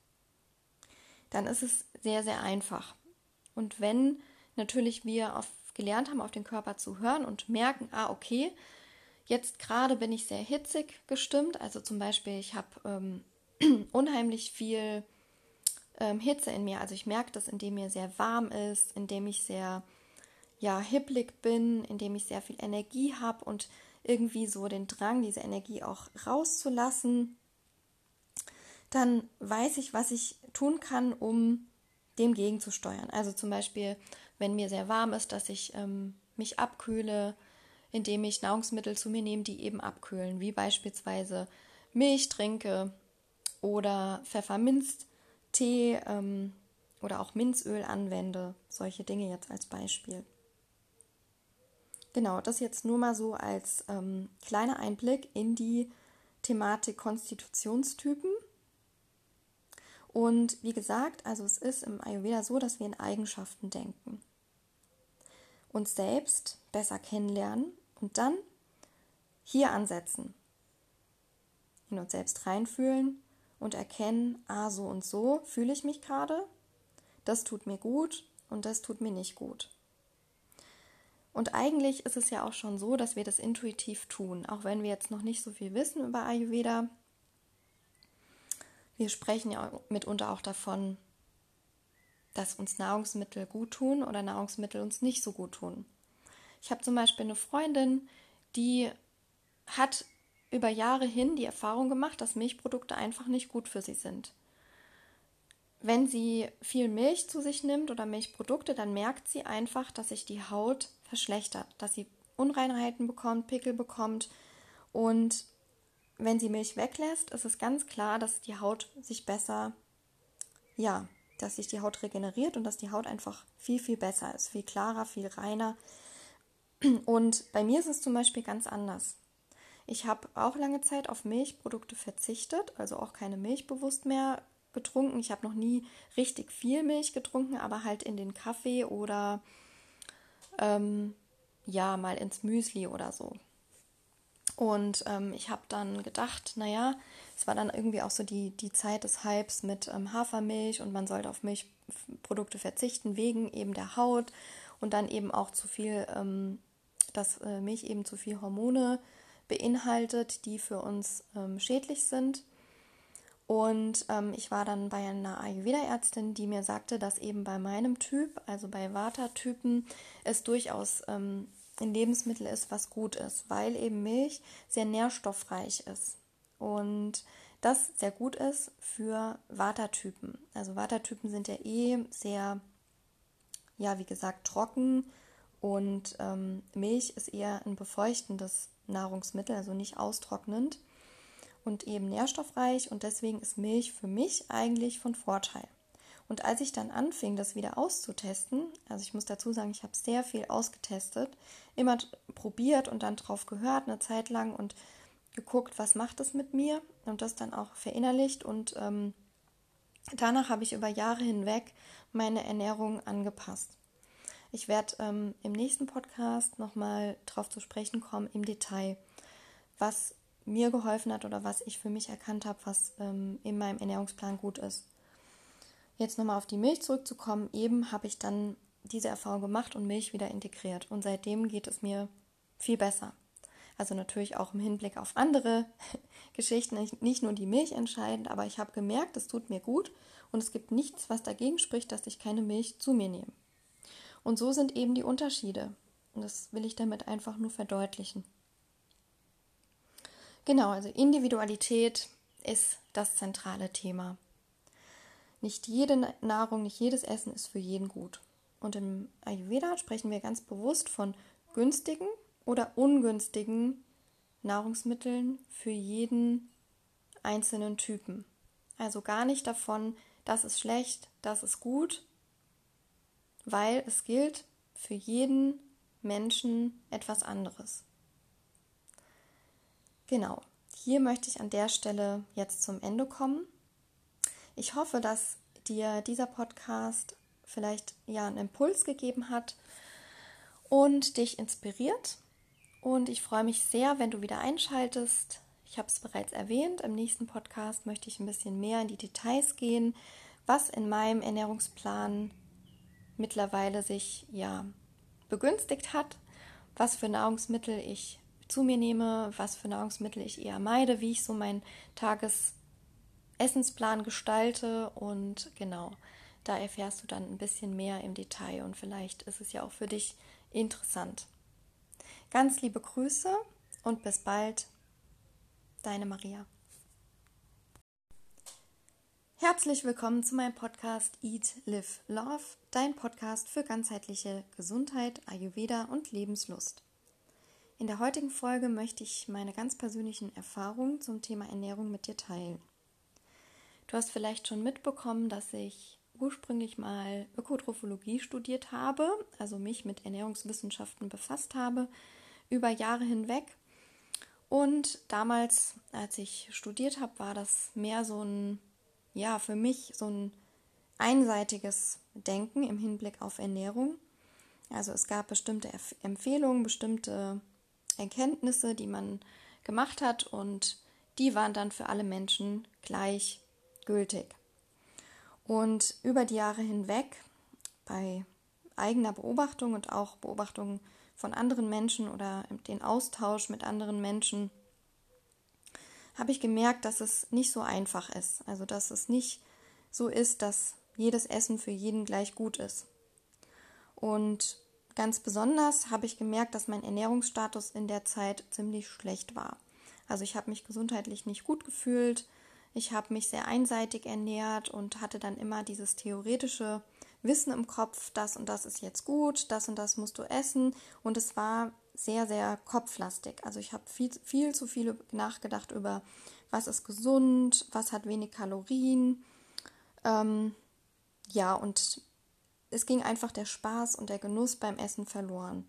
dann ist es sehr, sehr einfach. Und wenn natürlich wir auf, gelernt haben, auf den Körper zu hören und merken, ah, okay, jetzt gerade bin ich sehr hitzig gestimmt, also zum Beispiel, ich habe ähm, unheimlich viel ähm, Hitze in mir, also ich merke das, indem mir sehr warm ist, indem ich sehr ja, hipplig bin, indem ich sehr viel Energie habe und irgendwie so den Drang, diese Energie auch rauszulassen, dann weiß ich, was ich tun kann, um dem gegenzusteuern. Also zum Beispiel, wenn mir sehr warm ist, dass ich ähm, mich abkühle, indem ich Nahrungsmittel zu mir nehme, die eben abkühlen, wie beispielsweise Milch trinke oder Pfefferminztee ähm, oder auch Minzöl anwende. Solche Dinge jetzt als Beispiel. Genau, das jetzt nur mal so als ähm, kleiner Einblick in die Thematik Konstitutionstypen. Und wie gesagt, also es ist im Ayurveda so, dass wir in Eigenschaften denken. Uns selbst besser kennenlernen und dann hier ansetzen. In uns selbst reinfühlen und erkennen, ah, so und so fühle ich mich gerade. Das tut mir gut und das tut mir nicht gut. Und eigentlich ist es ja auch schon so, dass wir das intuitiv tun, auch wenn wir jetzt noch nicht so viel wissen über Ayurveda. Wir sprechen ja mitunter auch davon, dass uns Nahrungsmittel gut tun oder Nahrungsmittel uns nicht so gut tun. Ich habe zum Beispiel eine Freundin, die hat über Jahre hin die Erfahrung gemacht, dass Milchprodukte einfach nicht gut für sie sind. Wenn sie viel Milch zu sich nimmt oder Milchprodukte, dann merkt sie einfach, dass sich die Haut verschlechtert, dass sie Unreinheiten bekommt, Pickel bekommt und wenn sie Milch weglässt, ist es ganz klar, dass die Haut sich besser, ja, dass sich die Haut regeneriert und dass die Haut einfach viel, viel besser ist, viel klarer, viel reiner. Und bei mir ist es zum Beispiel ganz anders. Ich habe auch lange Zeit auf Milchprodukte verzichtet, also auch keine Milch bewusst mehr getrunken. Ich habe noch nie richtig viel Milch getrunken, aber halt in den Kaffee oder ähm, ja, mal ins Müsli oder so. Und ähm, ich habe dann gedacht, naja, es war dann irgendwie auch so die, die Zeit des Hypes mit ähm, Hafermilch und man sollte auf Milchprodukte verzichten wegen eben der Haut und dann eben auch zu viel, ähm, dass äh, Milch eben zu viel Hormone beinhaltet, die für uns ähm, schädlich sind. Und ähm, ich war dann bei einer Ayurveda-Ärztin, die mir sagte, dass eben bei meinem Typ, also bei Vata-Typen, es durchaus ähm, ein Lebensmittel ist, was gut ist, weil eben Milch sehr nährstoffreich ist. Und das sehr gut ist für Vata-Typen. Also Vata-Typen sind ja eh sehr, ja, wie gesagt, trocken und ähm, Milch ist eher ein befeuchtendes Nahrungsmittel, also nicht austrocknend. und eben nährstoffreich und deswegen ist Milch für mich eigentlich von Vorteil. Und als ich dann anfing, das wieder auszutesten, also ich muss dazu sagen, ich habe sehr viel ausgetestet, immer probiert und dann drauf gehört eine Zeit lang und geguckt, was macht es mit mir und das dann auch verinnerlicht und ähm, danach habe ich über Jahre hinweg meine Ernährung angepasst. Ich werde ähm, im nächsten Podcast nochmal darauf zu sprechen kommen im Detail, was mir geholfen hat oder was ich für mich erkannt habe, was ähm, in meinem Ernährungsplan gut ist. Jetzt nochmal auf die Milch zurückzukommen. Eben habe ich dann diese Erfahrung gemacht und Milch wieder integriert. Und seitdem geht es mir viel besser. Also natürlich auch im Hinblick auf andere Geschichten, nicht nur die Milch entscheidend, aber ich habe gemerkt, es tut mir gut und es gibt nichts, was dagegen spricht, dass ich keine Milch zu mir nehme. Und so sind eben die Unterschiede. Und das will ich damit einfach nur verdeutlichen. Genau, also Individualität ist das zentrale Thema. Nicht jede Nahrung, nicht jedes Essen ist für jeden gut. Und im Ayurveda sprechen wir ganz bewusst von günstigen oder ungünstigen Nahrungsmitteln für jeden einzelnen Typen. Also gar nicht davon, das ist schlecht, das ist gut, weil es gilt für jeden Menschen etwas anderes. Genau, hier möchte ich an der Stelle jetzt zum Ende kommen. Ich hoffe, dass dir dieser Podcast vielleicht ja einen Impuls gegeben hat und dich inspiriert. Und ich freue mich sehr, wenn du wieder einschaltest. Ich habe es bereits erwähnt, im nächsten Podcast möchte ich ein bisschen mehr in die Details gehen, was in meinem Ernährungsplan mittlerweile sich ja begünstigt hat, was für Nahrungsmittel ich zu mir nehme, was für Nahrungsmittel ich eher meide, wie ich so meinen Tages Essensplan gestalte und genau, da erfährst du dann ein bisschen mehr im Detail und vielleicht ist es ja auch für dich interessant. Ganz liebe Grüße und bis bald, deine Maria. Herzlich willkommen zu meinem Podcast Eat, Live, Love, dein Podcast für ganzheitliche Gesundheit, Ayurveda und Lebenslust. In der heutigen Folge möchte ich meine ganz persönlichen Erfahrungen zum Thema Ernährung mit dir teilen. Du hast vielleicht schon mitbekommen, dass ich ursprünglich mal Ökotrophologie studiert habe, also mich mit Ernährungswissenschaften befasst habe, über Jahre hinweg. Und damals, als ich studiert habe, war das mehr so ein, ja, für mich so ein einseitiges Denken im Hinblick auf Ernährung. Also es gab bestimmte Empfehlungen, bestimmte Erkenntnisse, die man gemacht hat und die waren dann für alle Menschen gleich gültig. Und über die Jahre hinweg, bei eigener Beobachtung und auch Beobachtung von anderen Menschen oder den Austausch mit anderen Menschen, habe ich gemerkt, dass es nicht so einfach ist. Also dass es nicht so ist, dass jedes Essen für jeden gleich gut ist. Und ganz besonders habe ich gemerkt, dass mein Ernährungsstatus in der Zeit ziemlich schlecht war. Also ich habe mich gesundheitlich nicht gut gefühlt, ich habe mich sehr einseitig ernährt und hatte dann immer dieses theoretische Wissen im Kopf, das und das ist jetzt gut, das und das musst du essen. Und es war sehr, sehr kopflastig. Also ich habe viel, viel zu viel nachgedacht über, was ist gesund, was hat wenig Kalorien. Ähm, ja, und es ging einfach der Spaß und der Genuss beim Essen verloren.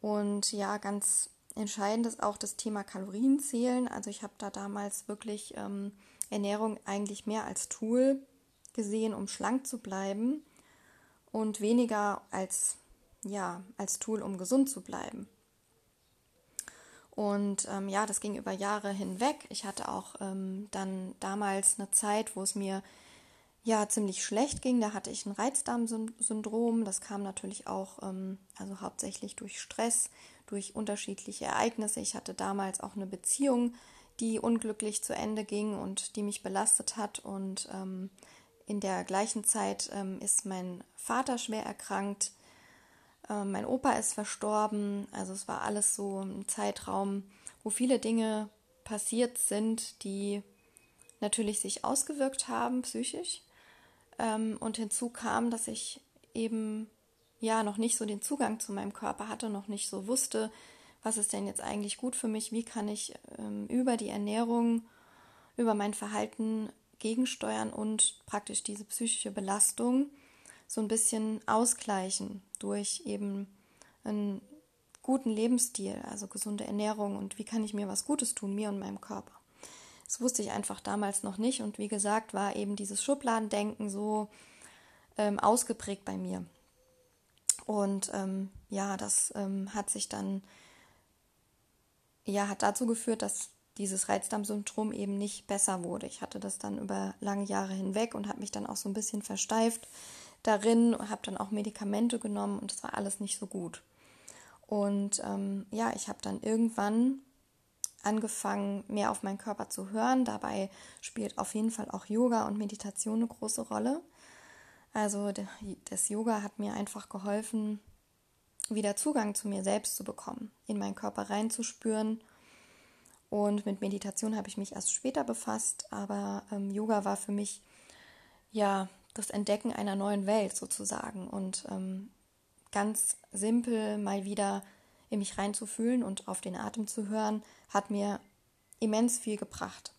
Und ja, ganz Entscheidend ist auch das Thema Kalorienzählen. Also ich habe da damals wirklich ähm, Ernährung eigentlich mehr als Tool gesehen, um schlank zu bleiben und weniger als ja als Tool, um gesund zu bleiben. Und ähm, ja, das ging über Jahre hinweg. Ich hatte auch ähm, dann damals eine Zeit, wo es mir ja ziemlich schlecht ging. Da hatte ich ein Reizdarmsyndrom. Das kam natürlich auch, ähm, also hauptsächlich durch Stress, durch unterschiedliche Ereignisse. Ich hatte damals auch eine Beziehung, die unglücklich zu Ende ging und die mich belastet hat. Und ähm, in der gleichen Zeit ähm, ist mein Vater schwer erkrankt. Ähm, mein Opa ist verstorben. Also es war alles so ein Zeitraum, wo viele Dinge passiert sind, die natürlich sich ausgewirkt haben psychisch. Ähm, und hinzu kam, dass ich eben ja noch nicht so den Zugang zu meinem Körper hatte, noch nicht so wusste, was ist denn jetzt eigentlich gut für mich, wie kann ich ähm, über die Ernährung, über mein Verhalten gegensteuern und praktisch diese psychische Belastung so ein bisschen ausgleichen durch eben einen guten Lebensstil, also gesunde Ernährung und wie kann ich mir was Gutes tun, mir und meinem Körper. Das wusste ich einfach damals noch nicht und wie gesagt war eben dieses Schubladendenken so ähm, ausgeprägt bei mir. Und ähm, ja, das ähm, hat sich dann ja hat dazu geführt, dass dieses Reizdarmsyndrom eben nicht besser wurde. Ich hatte das dann über lange Jahre hinweg und habe mich dann auch so ein bisschen versteift darin, habe dann auch Medikamente genommen und es war alles nicht so gut. Und ähm, ja, ich habe dann irgendwann angefangen, mehr auf meinen Körper zu hören. Dabei spielt auf jeden Fall auch Yoga und Meditation eine große Rolle. Also das Yoga hat mir einfach geholfen, wieder Zugang zu mir selbst zu bekommen, in meinen Körper reinzuspüren. Und mit Meditation habe ich mich erst später befasst, aber ähm, Yoga war für mich ja das Entdecken einer neuen Welt sozusagen und ähm, ganz simpel mal wieder in mich reinzufühlen und auf den Atem zu hören, hat mir immens viel gebracht.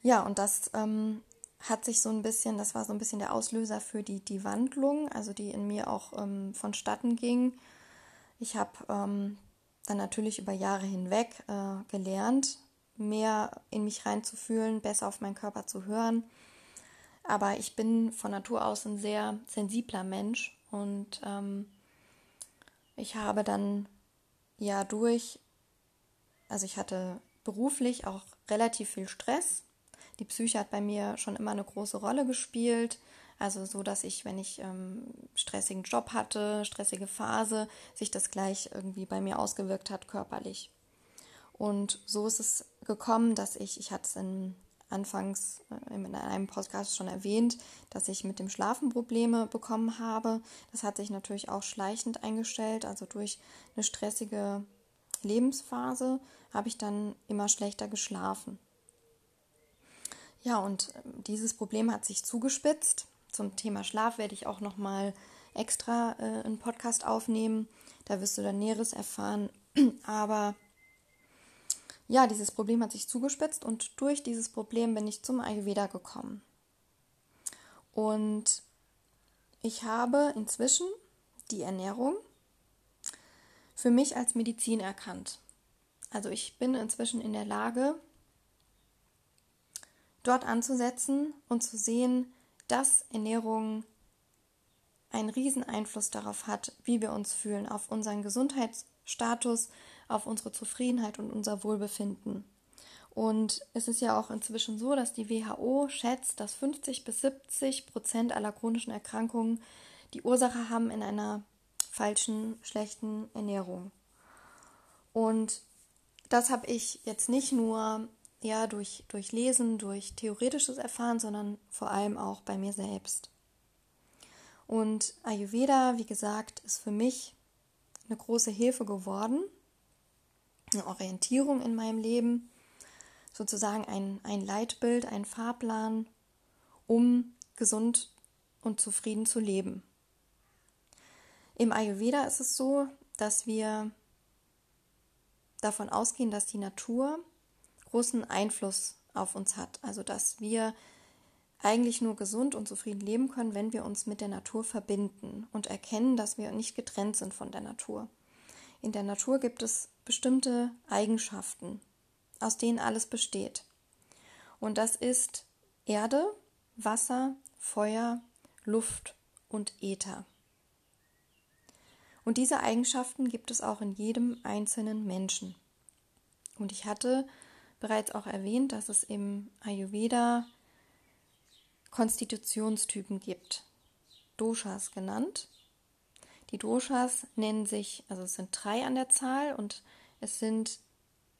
Ja, und das ähm, hat sich so ein bisschen, das war so ein bisschen der Auslöser für die, die Wandlung, also die in mir auch ähm, vonstatten ging. Ich habe ähm, dann natürlich über Jahre hinweg äh, gelernt, mehr in mich reinzufühlen, besser auf meinen Körper zu hören. Aber ich bin von Natur aus ein sehr sensibler Mensch und ähm, ich habe dann ja durch, also ich hatte beruflich auch relativ viel Stress die Psyche hat bei mir schon immer eine große Rolle gespielt. Also so, dass ich, wenn ich ähm, stressigen Job hatte, stressige Phase, sich das gleich irgendwie bei mir ausgewirkt hat, körperlich. Und so ist es gekommen, dass ich, ich hatte es in anfangs äh, in einem Podcast schon erwähnt, dass ich mit dem Schlafen Probleme bekommen habe. Das hat sich natürlich auch schleichend eingestellt. Also durch eine stressige Lebensphase habe ich dann immer schlechter geschlafen. Ja, und ähm, dieses Problem hat sich zugespitzt. Zum Thema Schlaf werde ich auch noch mal extra äh, einen Podcast aufnehmen. Da wirst du dann Näheres erfahren. Aber ja, dieses Problem hat sich zugespitzt und durch dieses Problem bin ich zum Ayurveda gekommen. Und ich habe inzwischen die Ernährung für mich als Medizin erkannt. Also ich bin inzwischen in der Lage, dort anzusetzen und zu sehen, dass Ernährung einen riesen Einfluss darauf hat, wie wir uns fühlen, auf unseren Gesundheitsstatus, auf unsere Zufriedenheit und unser Wohlbefinden. Und es ist ja auch inzwischen so, dass die WHO schätzt, dass 50 bis 70 Prozent aller chronischen Erkrankungen die Ursache haben in einer falschen, schlechten Ernährung. Und das habe ich jetzt nicht nur ja durch, durch Lesen, durch theoretisches Erfahren, sondern vor allem auch bei mir selbst. Und Ayurveda, wie gesagt, ist für mich eine große Hilfe geworden, eine Orientierung in meinem Leben, sozusagen ein, ein Leitbild, ein Fahrplan, um gesund und zufrieden zu leben. Im Ayurveda ist es so, dass wir davon ausgehen, dass die Natur großen Einfluss auf uns hat. Also dass wir eigentlich nur gesund und zufrieden leben können, wenn wir uns mit der Natur verbinden und erkennen, dass wir nicht getrennt sind von der Natur. In der Natur gibt es bestimmte Eigenschaften, aus denen alles besteht. Und das ist Erde, Wasser, Feuer, Luft und Äther. Und diese Eigenschaften gibt es auch in jedem einzelnen Menschen. Und ich hatte bereits auch erwähnt, dass es im Ayurveda Konstitutionstypen gibt, Doshas genannt. Die Doshas nennen sich, also es sind drei an der Zahl und es sind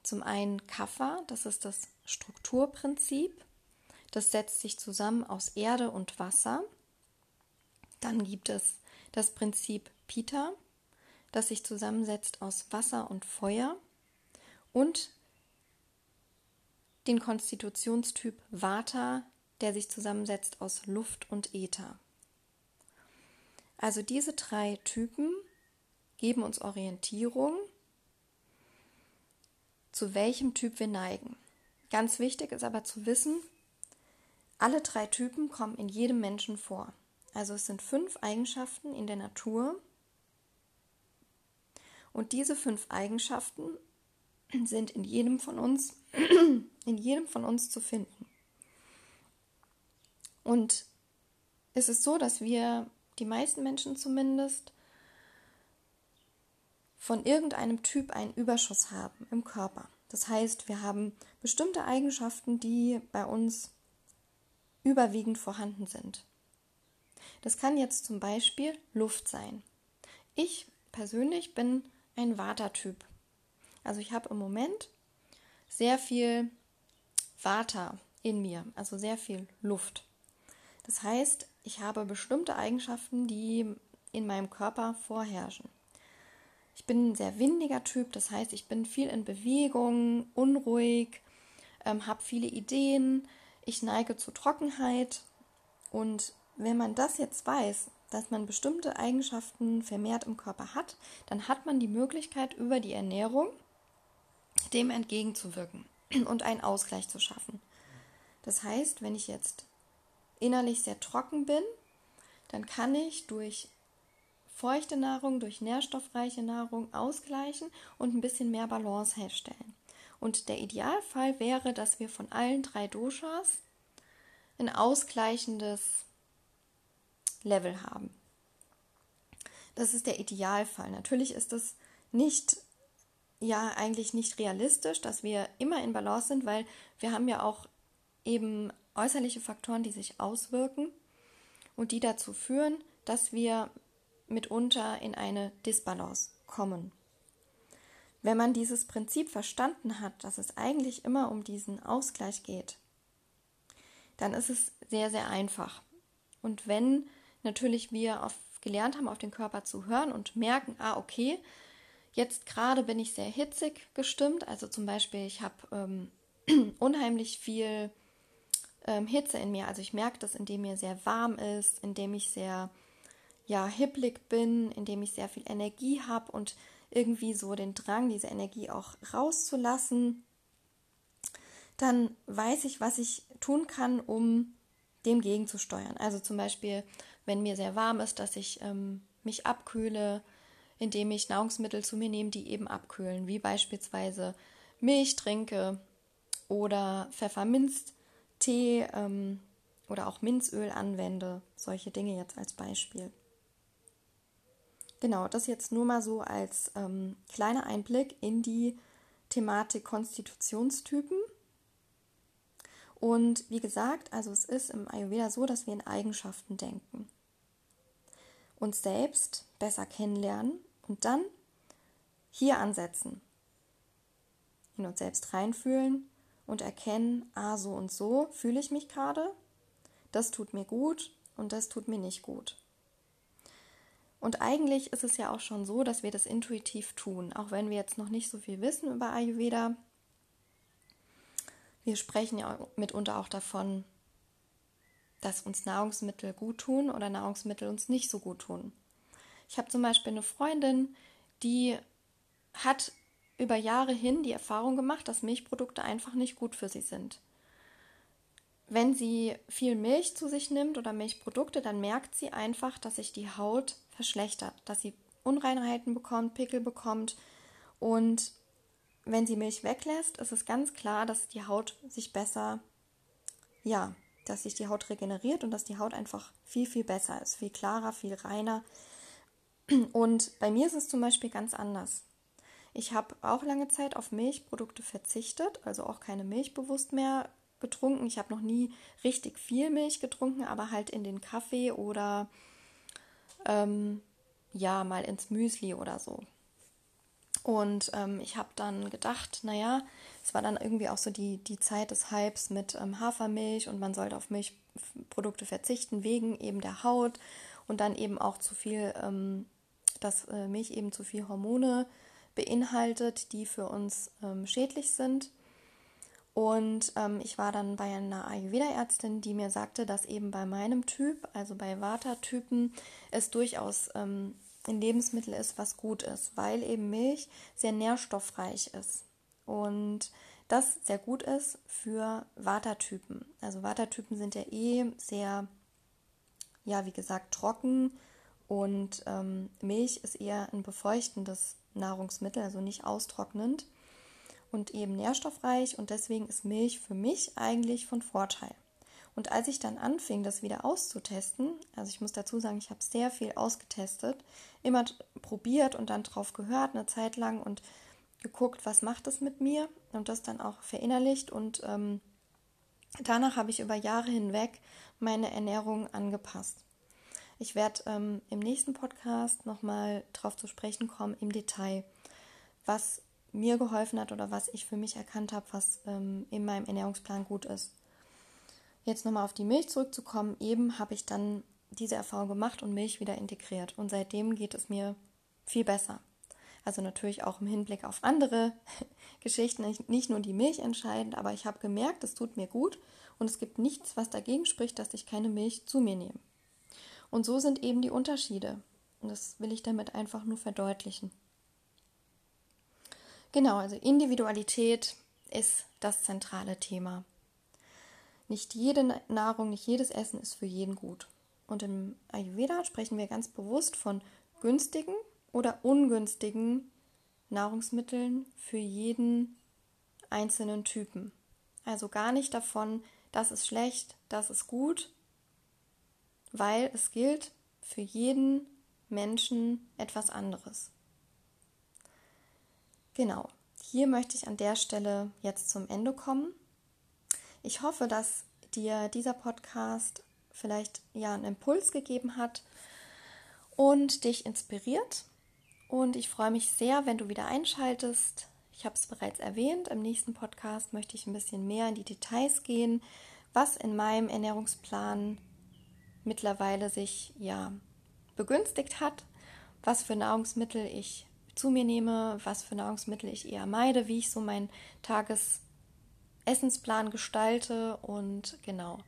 zum einen Kapha, das ist das Strukturprinzip. Das setzt sich zusammen aus Erde und Wasser. Dann gibt es das Prinzip Pita, das sich zusammensetzt aus Wasser und Feuer. Und den Konstitutionstyp Vata, der sich zusammensetzt aus Luft und Äther. Also diese drei Typen geben uns Orientierung, zu welchem Typ wir neigen. Ganz wichtig ist aber zu wissen, alle drei Typen kommen in jedem Menschen vor. Also es sind fünf Eigenschaften in der Natur. Und diese fünf Eigenschaften sind in jedem von uns, in jedem von uns zu finden. Und es ist so, dass wir, die meisten Menschen zumindest, von irgendeinem Typ einen Überschuss haben im Körper. Das heißt, wir haben bestimmte Eigenschaften, die bei uns überwiegend vorhanden sind. Das kann jetzt zum Beispiel Luft sein. Ich persönlich bin ein Vata-Typ. Also ich habe im Moment sehr viel Vata in mir, also sehr viel Luft. Das heißt, ich habe bestimmte Eigenschaften, die in meinem Körper vorherrschen. Ich bin ein sehr windiger Typ, das heißt, ich bin viel in Bewegung, unruhig, ähm, habe viele Ideen, ich neige zu Trockenheit. Und wenn man das jetzt weiß, dass man bestimmte Eigenschaften vermehrt im Körper hat, dann hat man die Möglichkeit, über die Ernährung dem entgegenzuwirken und einen Ausgleich zu schaffen. Das heißt, wenn ich jetzt innerlich sehr trocken bin, dann kann ich durch feuchte Nahrung durch nährstoffreiche Nahrung ausgleichen und ein bisschen mehr Balance herstellen. Und der Idealfall wäre, dass wir von allen drei Doshas ein ausgleichendes Level haben. Das ist der Idealfall. Natürlich ist es nicht, ja, eigentlich nicht realistisch, dass wir immer in Balance sind, weil wir haben ja auch eben äußerliche Faktoren, die sich auswirken und die dazu führen, dass wir mitunter in eine Disbalance kommen. Wenn man dieses Prinzip verstanden hat, dass es eigentlich immer um diesen Ausgleich geht, dann ist es sehr, sehr einfach. Und wenn natürlich wir auf, gelernt haben, auf den Körper zu hören und merken, ah, okay, jetzt gerade bin ich sehr hitzig gestimmt, also zum Beispiel, ich habe ähm, unheimlich viel ähm, Hitze in mir, also ich merke das, indem mir sehr warm ist, indem ich sehr ja, hipplig bin, indem ich sehr viel Energie habe und irgendwie so den Drang, diese Energie auch rauszulassen, dann weiß ich, was ich tun kann, um dem gegenzusteuern. Also zum Beispiel, wenn mir sehr warm ist, dass ich ähm, mich abkühle, indem ich Nahrungsmittel zu mir nehme, die eben abkühlen, wie beispielsweise Milch trinke oder Pfefferminztee ähm, oder auch Minzöl anwende. Solche Dinge jetzt als Beispiel. Genau, das jetzt nur mal so als ähm, kleiner Einblick in die Thematik Konstitutionstypen. Und wie gesagt, also es ist im Ayurveda so, dass wir in Eigenschaften denken. Uns selbst besser kennenlernen und dann hier ansetzen. In uns selbst reinfühlen und erkennen, ah, so und so fühle ich mich gerade. Das tut mir gut und das tut mir nicht gut. Und eigentlich ist es ja auch schon so, dass wir das intuitiv tun, auch wenn wir jetzt noch nicht so viel wissen über Ayurveda. Wir sprechen ja mitunter auch davon, dass uns Nahrungsmittel gut tun oder Nahrungsmittel uns nicht so gut tun. Ich habe zum Beispiel eine Freundin, die hat über Jahre hin die Erfahrung gemacht, dass Milchprodukte einfach nicht gut für sie sind. Wenn sie viel Milch zu sich nimmt oder Milchprodukte, dann merkt sie einfach, dass sich die Haut verschlechtert, dass sie Unreinheiten bekommt, Pickel bekommt und wenn sie Milch weglässt, ist es ganz klar, dass die Haut sich besser, ja, dass sich die Haut regeneriert und dass die Haut einfach viel, viel besser ist, viel klarer, viel reiner. Und bei mir ist es zum Beispiel ganz anders. Ich habe auch lange Zeit auf Milchprodukte verzichtet, also auch keine Milch bewusst mehr getrunken. Ich habe noch nie richtig viel Milch getrunken, aber halt in den Kaffee oder ähm, ja, mal ins Müsli oder so. Und ähm, ich habe dann gedacht, naja, es war dann irgendwie auch so die, die Zeit des Hypes mit ähm, Hafermilch und man sollte auf Milchprodukte verzichten wegen eben der Haut und dann eben auch zu viel, ähm, dass äh, Milch eben zu viel Hormone beinhaltet, die für uns ähm, schädlich sind. Und ähm, ich war dann bei einer Ayurveda-Ärztin, die mir sagte, dass eben bei meinem Typ, also bei Vata-Typen, es durchaus ähm, ein Lebensmittel ist, was gut ist, weil eben Milch sehr nährstoffreich ist und das sehr gut ist für Watertypen. Also Watertypen sind ja eh sehr, ja, wie gesagt, trocken und ähm, Milch ist eher ein befeuchtendes Nahrungsmittel, also nicht austrocknend und eben nährstoffreich und deswegen ist Milch für mich eigentlich von Vorteil. Und als ich dann anfing, das wieder auszutesten, also ich muss dazu sagen, ich habe sehr viel ausgetestet, immer probiert und dann drauf gehört eine Zeit lang und geguckt, was macht es mit mir und das dann auch verinnerlicht und ähm, danach habe ich über Jahre hinweg meine Ernährung angepasst. Ich werde ähm, im nächsten Podcast nochmal darauf zu sprechen kommen im Detail, was mir geholfen hat oder was ich für mich erkannt habe, was ähm, in meinem Ernährungsplan gut ist. Jetzt nochmal auf die Milch zurückzukommen, eben habe ich dann diese Erfahrung gemacht und Milch wieder integriert. Und seitdem geht es mir viel besser. Also natürlich auch im Hinblick auf andere Geschichten, nicht nur die Milch entscheidend, aber ich habe gemerkt, es tut mir gut und es gibt nichts, was dagegen spricht, dass ich keine Milch zu mir nehme. Und so sind eben die Unterschiede. Und das will ich damit einfach nur verdeutlichen. Genau, also Individualität ist das zentrale Thema. Nicht jede Nahrung, nicht jedes Essen ist für jeden gut. Und im Ayurveda sprechen wir ganz bewusst von günstigen oder ungünstigen Nahrungsmitteln für jeden einzelnen Typen. Also gar nicht davon, das ist schlecht, das ist gut, weil es gilt für jeden Menschen etwas anderes. Genau, hier möchte ich an der Stelle jetzt zum Ende kommen. Ich hoffe, dass dir dieser Podcast vielleicht ja einen Impuls gegeben hat und dich inspiriert. Und ich freue mich sehr, wenn du wieder einschaltest. Ich habe es bereits erwähnt, im nächsten Podcast möchte ich ein bisschen mehr in die Details gehen, was in meinem Ernährungsplan mittlerweile sich ja begünstigt hat, was für Nahrungsmittel ich zu mir nehme, was für Nahrungsmittel ich eher meide, wie ich so meinen Tagesessensplan gestalte und genau,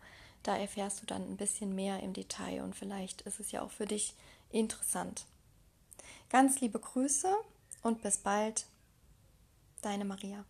da erfährst du dann ein bisschen mehr im Detail und vielleicht ist es ja auch für dich interessant. Ganz liebe Grüße und bis bald, deine Maria.